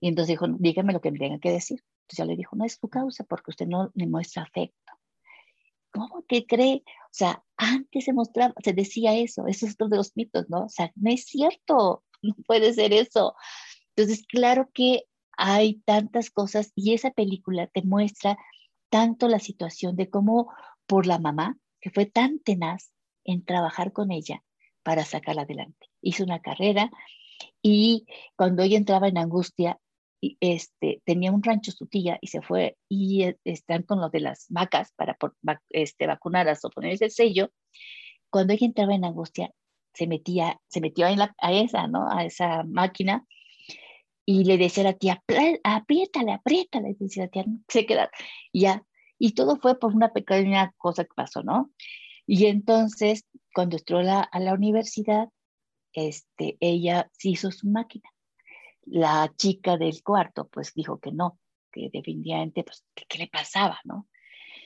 Y entonces dijo, dígame lo que me tenga que decir. Entonces ya le dijo, no es tu causa porque usted no le muestra afecto. ¿Cómo que cree? O sea, antes se mostraba, se decía eso, eso es otro de los mitos, ¿no? O sea, no es cierto, no puede ser eso. Entonces, claro que hay tantas cosas y esa película te muestra tanto la situación de cómo por la mamá, que fue tan tenaz en trabajar con ella para sacarla adelante. Hizo una carrera y cuando ella entraba en angustia, este, tenía un rancho su tía y se fue y eh, están con lo de las vacas para este, vacunarlas o ponerse el sello. Cuando ella entraba en angustia, se metía, se metió en la, a esa, ¿no? A esa máquina y le decía a la tía, apriétale, apriétale, decía la tía, se queda, ya. Y todo fue por una pequeña cosa que pasó, ¿no? Y entonces, cuando entró a la universidad, este, ella se hizo su máquina la chica del cuarto pues dijo que no, que definitivamente pues qué le pasaba, ¿no?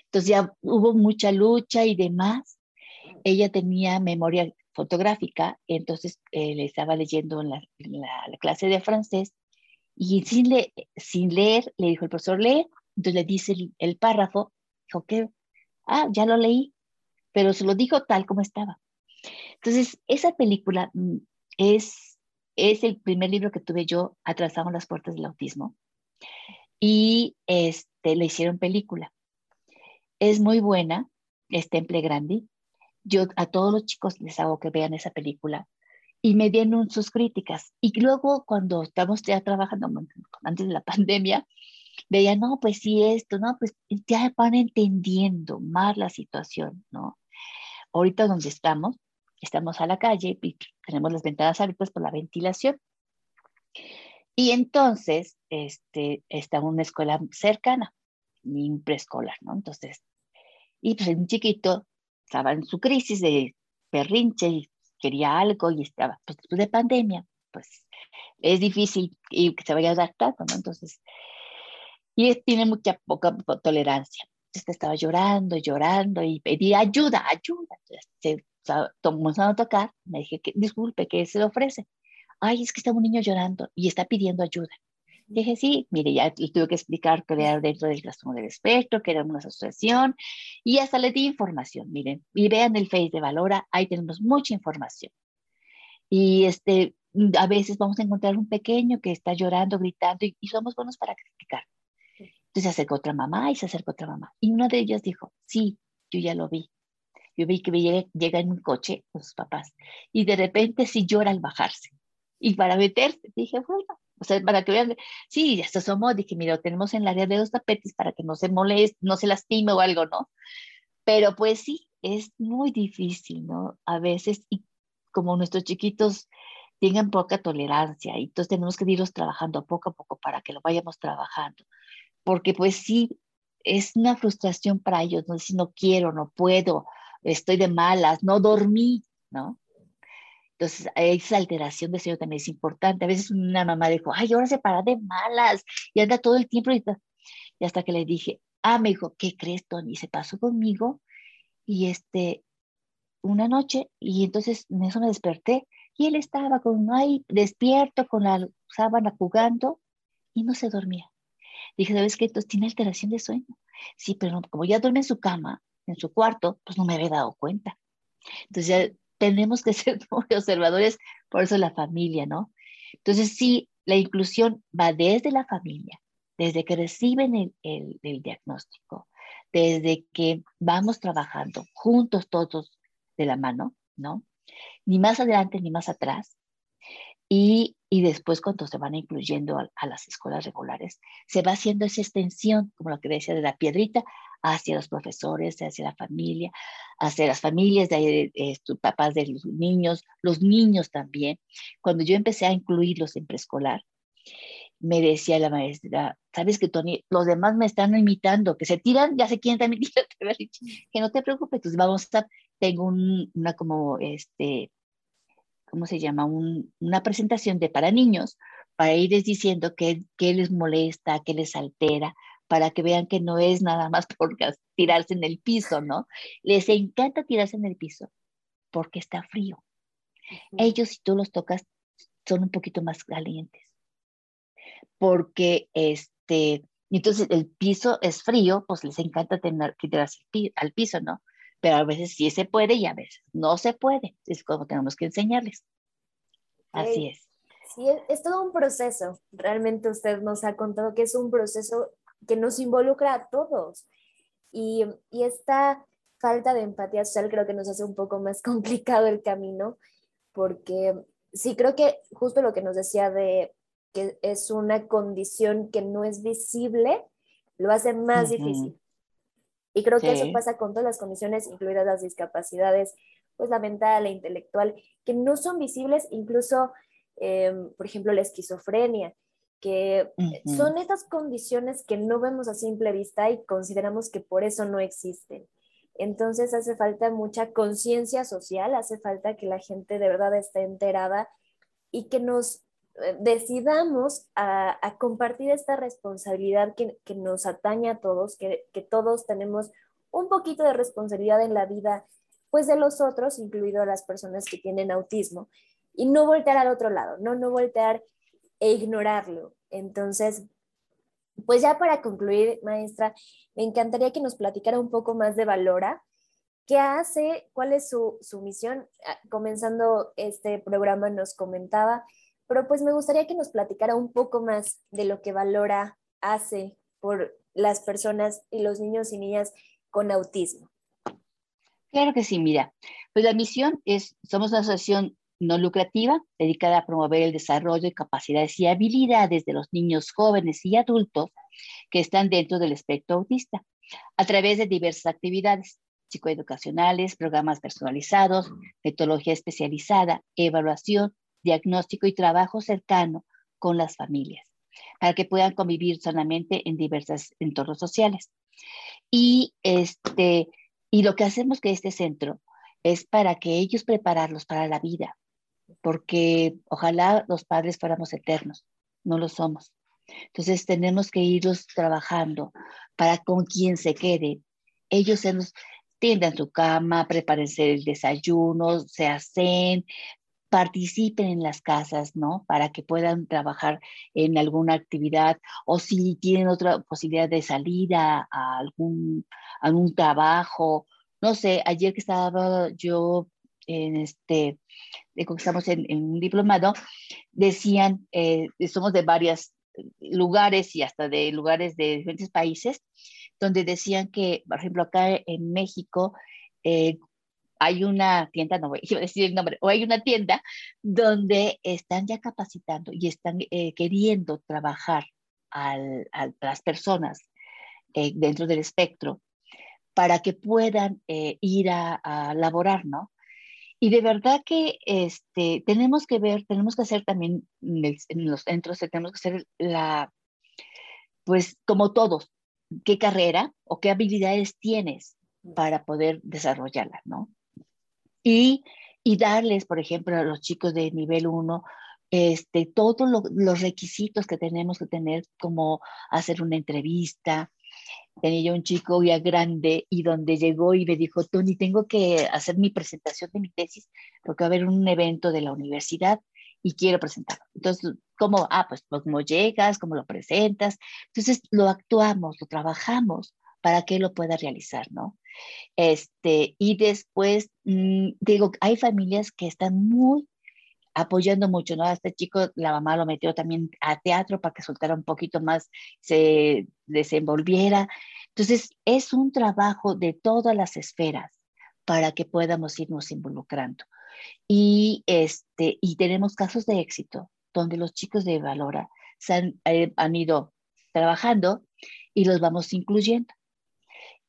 Entonces ya hubo mucha lucha y demás. Ella tenía memoria fotográfica, entonces eh, le estaba leyendo en la, clase de francés y sin, leer, le dijo el profesor, lee, entonces le dice el, párrafo, dijo que, ah, ya lo leí, pero se lo dijo tal como estaba. Entonces, esa película mm, es, es el primer libro que tuve yo, Atrasamos las puertas del autismo, y este, le hicieron película. Es muy buena, es Temple Grandi. Yo a todos los chicos les hago que vean esa película y me dieron sus críticas. Y luego cuando estamos ya trabajando antes de la pandemia, veía, no, pues sí, esto, no, pues ya van entendiendo más la situación, ¿no? Ahorita donde estamos, estamos a la calle y tenemos las ventanas abiertas por la ventilación. Y entonces, este, está una escuela cercana, un preescolar, ¿no? Entonces, y pues un chiquito estaba en su crisis de perrinche y quería algo y estaba, pues después de pandemia, pues es difícil y que se vaya adaptando, ¿no? Entonces, y tiene mucha poca tolerancia. Entonces estaba llorando, llorando y pedía ayuda, ayuda. Comenzó a tocar, me dije, que, disculpe, ¿qué se le ofrece? Ay, es que está un niño llorando y está pidiendo ayuda. Dije, sí, mire, ya le tuve que explicar que era dentro del trastorno del espectro, que era una asociación, y hasta le di información, miren, y vean el Face de Valora, ahí tenemos mucha información. Y este, a veces vamos a encontrar un pequeño que está llorando, gritando, y, y somos buenos para criticar. Entonces se acercó otra mamá y se acercó otra mamá. Y una de ellas dijo, sí, yo ya lo vi. Yo vi que llega, en un coche con sus papás y de repente sí llora al bajarse. Y para meterse, dije, bueno, o sea, para que vean, sí, ya se asomó, dije, mira, tenemos en el área de los tapetes para que no se moleste, no se lastime o algo, ¿no? Pero pues sí, es muy difícil, ¿no? A veces, y como nuestros chiquitos tengan poca tolerancia, y entonces tenemos que irlos trabajando poco a poco para que lo vayamos trabajando porque pues sí, es una frustración para ellos, no si no quiero, no puedo, estoy de malas, no dormí, ¿no? Entonces, esa alteración de sueño también es importante. A veces una mamá dijo, ay, ahora se para de malas y anda todo el tiempo. Y, hasta que le dije, ah, me dijo, ¿qué crees, Tony? Se pasó conmigo y este, una noche, y entonces en eso me desperté y él estaba con, ay, despierto con la sábana jugando y no se dormía. Dije, ¿sabes qué? Entonces tiene alteración de sueño. Sí, pero como ya duerme en su cama, en su cuarto, pues no me había dado cuenta. Entonces tenemos que ser muy observadores, por eso la familia, ¿no? Entonces sí, la inclusión va desde la familia, desde que reciben el, el diagnóstico, desde que vamos trabajando juntos todos de la mano, ¿no? Ni más adelante ni más atrás, y, y, después cuando se van incluyendo a, las escuelas regulares, se va haciendo esa extensión, como lo que decía, de la piedrita hacia los profesores, hacia la familia, hacia las familias de, de, papás de los niños, los niños también. Cuando yo empecé a incluirlos en preescolar, me decía la maestra, sabes que Tony, los demás me están imitando, que se tiran, ya se quieren también que no te preocupes, entonces vamos a tengo un, una como, este, ¿cómo se llama? una presentación de para niños, para irles diciendo qué, les molesta, qué les altera, para que vean que no es nada más por tirarse en el piso, ¿no? Les encanta tirarse en el piso porque está frío. Ellos, si tú los tocas, son un poquito más calientes. Porque este, entonces el piso es frío, pues les encanta tener que tirarse al piso, ¿no? Pero a veces sí se puede y a veces no se puede. Es como tenemos que enseñarles. Así es. Sí, es, todo un proceso. Realmente usted nos ha contado que es un proceso que nos involucra a todos. Y, y esta falta de empatía social creo que nos hace un poco más complicado el camino, porque sí creo que justo lo que nos decía de que es una condición que no es visible, lo hace más difícil. Y creo que eso pasa con todas las condiciones, incluidas las discapacidades, pues la mental, la intelectual, que no son visibles, incluso, em, por ejemplo, la esquizofrenia, que son estas condiciones que no vemos a simple vista y consideramos que por eso no existen. Entonces hace falta mucha conciencia social, hace falta que la gente de verdad esté enterada y que nos eh, decidamos a, compartir esta responsabilidad que, nos atañe a todos, que, todos tenemos un poquito de responsabilidad en la vida, pues de los otros, incluido las personas que tienen autismo, y no voltear al otro lado, no, no voltear e ignorarlo. Entonces, pues ya para concluir, maestra, me encantaría que nos platicara un poco más de Valora, ¿Qué hace? ¿Cuál es su, su misión? Ah, comenzando este programa nos comentaba, pero pues me gustaría que nos platicara un poco más de lo que Valora hace por las personas y los niños y niñas con autismo. Claro que sí, mira, pues la misión es, somos una asociación no lucrativa dedicada a promover el desarrollo de capacidades y habilidades de los niños jóvenes y adultos que están dentro del espectro autista a través de diversas actividades psicoeducacionales, programas personalizados, metodología especializada, evaluación, diagnóstico y trabajo cercano con las familias para que puedan convivir sanamente en diversos entornos sociales. Y, este, y lo que hacemos que este centro es para que ellos prepararlos para la vida, porque ojalá los padres fuéramos eternos, no lo somos. Entonces tenemos que irlos trabajando para con quien se quede. Ellos se nos tiendan su cama, prepárense el desayuno, se hacen, participen en las casas, ¿no? Para que puedan trabajar en alguna actividad o si tienen otra posibilidad de salir a, algún, algún trabajo. No sé, ayer que estaba yo en este, estamos en, un diplomado, decían, eh, somos de varios lugares y hasta de lugares de diferentes países, donde decían que, por ejemplo, acá en México, eh, hay una tienda, no voy a decir el nombre, o hay una tienda donde están ya capacitando y están eh, queriendo trabajar a las personas eh, dentro del espectro para que puedan eh, ir a, laborar, ¿no? Y de verdad que este, tenemos que ver, tenemos que hacer también en los centros, tenemos que hacer la, pues como todos, qué carrera o qué habilidades tienes para poder desarrollarla, ¿no? Y, darles, por ejemplo, a los chicos de nivel 1, este, todos los requisitos que tenemos que tener, como hacer una entrevista. Tenía un chico ya grande y donde llegó y me dijo, Tony, tengo que hacer mi presentación de mi tesis porque va a haber un evento de la universidad y quiero presentarlo. Entonces, ¿cómo? Ah, pues, pues ¿cómo llegas? ¿Cómo lo presentas? Entonces, lo actuamos, lo trabajamos para que lo pueda realizar, ¿no? Este, y después, mm, digo, hay familias que están muy apoyando mucho, ¿no? A este chico, la mamá lo metió también a teatro para que soltara un poquito más, se desenvolviera. Entonces, es un trabajo de todas las esferas para que podamos irnos involucrando. Y, este, y tenemos casos de éxito donde los chicos de Valora han, eh, han ido trabajando y los vamos incluyendo.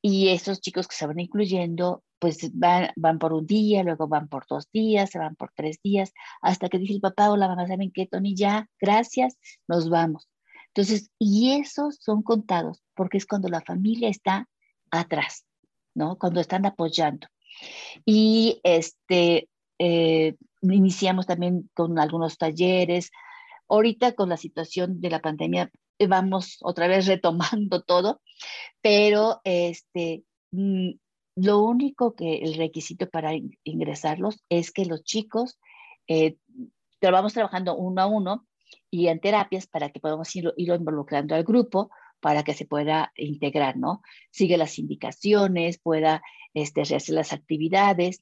Y esos chicos que se van incluyendo, pues van, van por un día, luego van por dos días, se van por tres días, hasta que dice el papá o la mamá, ¿saben qué, Tony? Ya, gracias, nos vamos. Entonces, y esos son contados, porque es cuando la familia está atrás, ¿no? Cuando están apoyando. Y este, eh, iniciamos también con algunos talleres. Ahorita con la situación de la pandemia, vamos otra vez retomando todo, pero este, mm, lo único que el requisito para ingresarlos es que los chicos eh, vamos trabajando uno a uno y en terapias para que podamos ir, involucrando al grupo para que se pueda integrar, ¿no? Sigue las indicaciones, pueda este, rehacer las actividades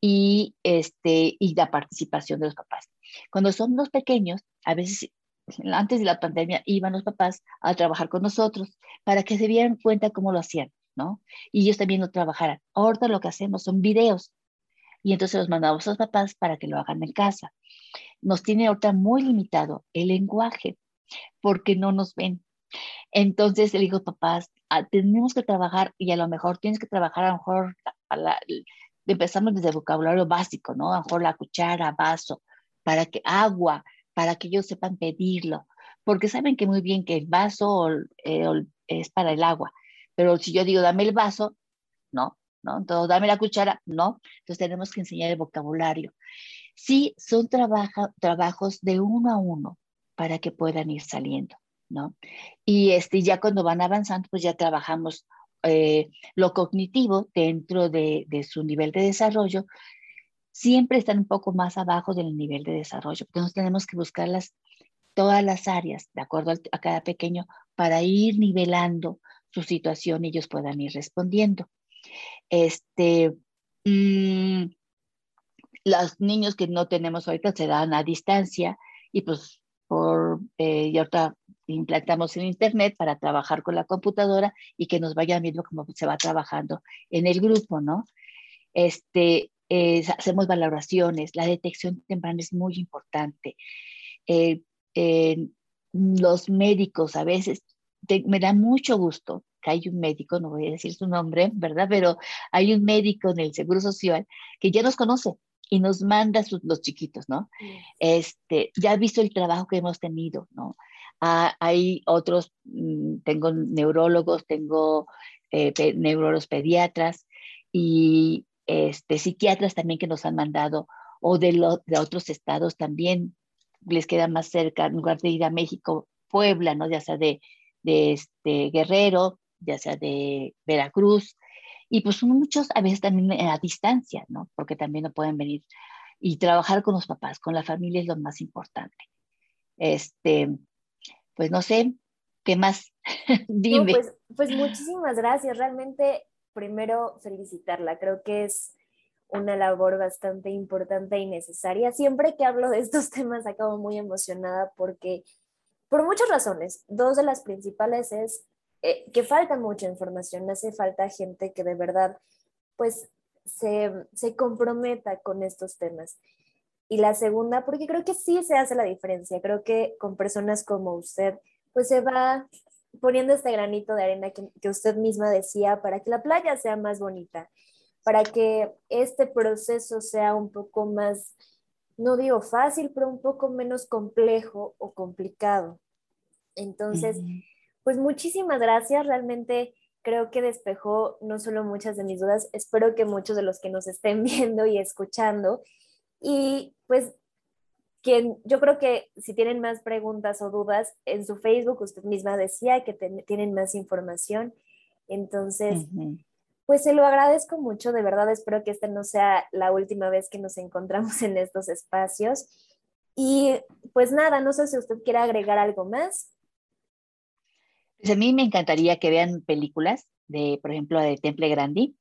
y, este, y la participación de los papás. Cuando son los pequeños, a veces antes de la pandemia iban los papás a trabajar con nosotros para que se dieran cuenta cómo lo hacían, ¿no? Y ellos también lo trabajaran. Ahorita lo que hacemos son videos y entonces los mandamos a los papás para que lo hagan en casa. Nos tiene ahorita muy limitado el lenguaje porque no nos ven. Entonces le digo, papás, ah, tenemos que trabajar y a lo mejor tienes que trabajar a lo mejor, empezamos desde el vocabulario básico, ¿no? A lo mejor la cuchara, vaso, para que agua, para que ellos sepan pedirlo, porque saben que muy bien que el vaso eh, es para el agua, pero si yo digo dame el vaso, no, ¿no? Entonces dame la cuchara, no, entonces tenemos que enseñar el vocabulario. Sí, son trabajos de uno a uno para que puedan ir saliendo, ¿no? Y este, ya cuando van avanzando, pues ya trabajamos eh, lo cognitivo dentro de, de, su nivel de desarrollo siempre están un poco más abajo del nivel de desarrollo. Entonces tenemos que buscar todas las áreas, de acuerdo a cada pequeño, para ir nivelando su situación y ellos puedan ir respondiendo. Este, mm, los niños que no tenemos ahorita se dan a distancia y pues por, eh, y ahorita implantamos el internet para trabajar con la computadora y que nos vayan viendo cómo se va trabajando en el grupo, ¿no? Este, eh, hacemos valoraciones, la detección temprana es muy importante. Eh, los médicos a veces, me da mucho gusto que hay un médico, no voy a decir su nombre, ¿verdad? Pero hay un médico en el Seguro Social que ya nos conoce y nos manda sus, los chiquitos, ¿no? Este, ya ha visto el trabajo que hemos tenido, ¿no? Ah, hay otros, mm, tengo neurólogos, tengo eh, neurólogos pediatras y este, psiquiatras también que nos han mandado, o de, de otros estados también les queda más cerca, en lugar de ir a México, Puebla, ¿no? Ya sea de, de este, Guerrero, ya sea de Veracruz, y pues muchos a veces también a distancia, ¿no? Porque también no pueden venir y trabajar con los papás, con la familia es lo más importante. Este, pues no sé, ¿qué más? Dime. pues, pues muchísimas gracias. Realmente, primero felicitarla. Creo que es una labor bastante importante y necesaria. Siempre que hablo de estos temas acabo muy emocionada porque, por muchas razones, dos de las principales es eh, que falta mucha información, hace falta gente que de verdad, pues, se, se comprometa con estos temas. Y la segunda, porque creo que sí se hace la diferencia, creo que con personas como usted, pues se va poniendo este granito de arena que, que usted misma decía para que la playa sea más bonita, para que este proceso sea un poco más, no digo fácil, pero un poco menos complejo o complicado. Entonces, pues muchísimas gracias, realmente creo que despejó no solo muchas de mis dudas, espero que muchos de los que nos estén viendo y escuchando. Y pues quien yo creo que si tienen más preguntas o dudas, en su Facebook usted misma decía que tienen más información. Entonces, pues se lo agradezco mucho, de verdad espero que esta no sea la última vez que nos encontramos en estos espacios. Y pues nada, no sé si usted quiere agregar algo más. Pues a mí me encantaría que vean películas de, por ejemplo, de Temple Grandi.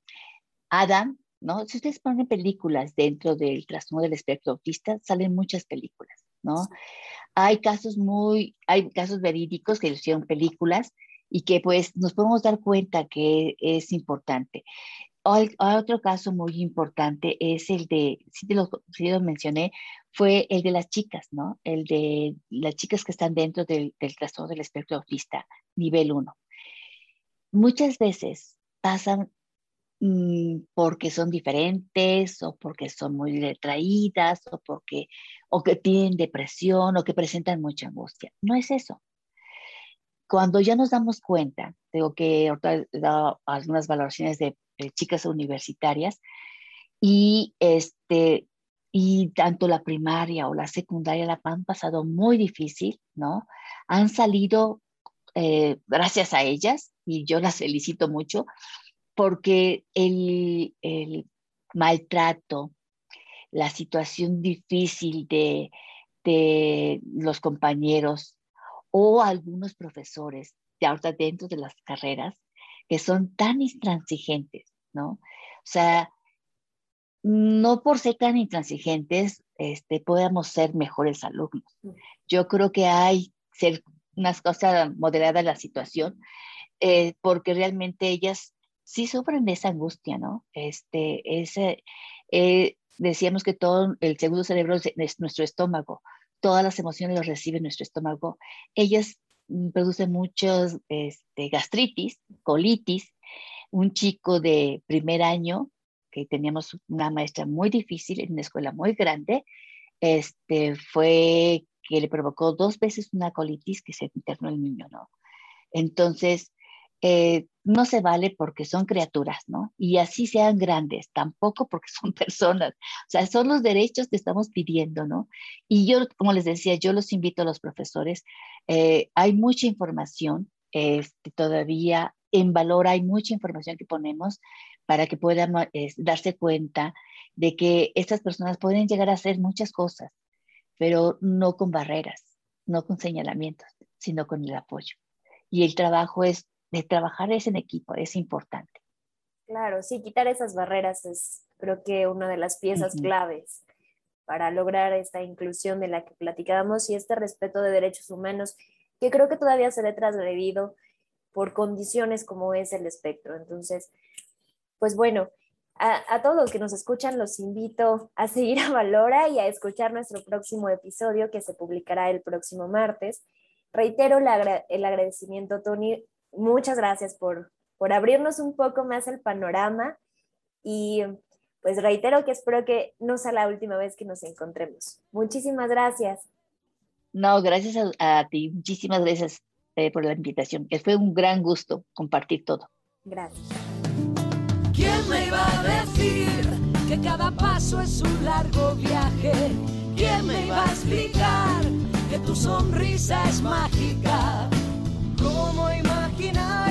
Adam, ¿no? Si ustedes ponen películas dentro del trastorno del espectro autista, salen muchas películas, ¿no? Hay casos muy, hay casos verídicos que hicieron películas y que pues nos podemos dar cuenta que es importante. Otro caso muy importante es el de, si te lo, lo, mencioné, fue el de las chicas, ¿no? El de las chicas que están dentro del, del trastorno del espectro autista, nivel 1. Muchas veces pasan porque son diferentes o porque son muy retraídas o porque o que tienen depresión o que presentan mucha angustia. No es eso. Cuando ya nos damos cuenta, tengo que he dado algunas valoraciones de chicas universitarias y este y tanto la primaria o la secundaria la han pasado muy difícil, ¿no? Han salido eh, gracias a ellas y yo las felicito mucho porque el, el maltrato, la situación difícil de, de los compañeros o algunos profesores de ahorita dentro de las carreras que son tan intransigentes, ¿no? O sea, no por ser tan intransigentes este, podamos ser mejores alumnos. Yo creo que hay ser unas cosas moderadas la situación, eh, porque realmente ellas sí sufren esa angustia, ¿no? Este, ese, eh, decíamos que todo el segundo cerebro es, nuestro estómago, todas las emociones las recibe nuestro estómago. Ellas producen muchos este, gastritis, colitis. Un chico de primer año, que teníamos una maestra muy difícil en una escuela muy grande, este, fue que le provocó dos veces una colitis que se internó el niño, ¿no? Entonces, eh, no se vale porque son criaturas, ¿no? Y así sean grandes, tampoco porque son personas. O sea, son los derechos que estamos pidiendo, ¿no? Y yo, como les decía, yo los invito a los profesores. Eh, hay mucha información este, todavía en valor, hay mucha información que ponemos para que puedan darse cuenta de que estas personas pueden llegar a hacer muchas cosas, pero no con barreras, no con señalamientos, sino con el apoyo. Y el trabajo es de trabajar es en equipo, es importante. Claro, sí, quitar esas barreras es creo que una de las piezas claves para lograr esta inclusión de la que platicábamos y este respeto de derechos humanos que creo que todavía se ve transgredido por condiciones como es el espectro. Entonces, pues bueno, a, todos los que nos escuchan los invito a seguir a Valora y a escuchar nuestro próximo episodio que se publicará el próximo martes. Reitero el, agradecimiento, Tony. Muchas gracias por, por abrirnos un poco más el panorama y pues reitero que espero que no sea la última vez que nos encontremos. Muchísimas gracias. No, gracias a, ti, muchísimas gracias eh, por la invitación. Fue un gran gusto compartir todo. Gracias. ¿Quién me iba a decir que cada paso es un largo viaje? ¿Quién me iba a explicar que tu sonrisa es mágica? ¿Cómo looking out.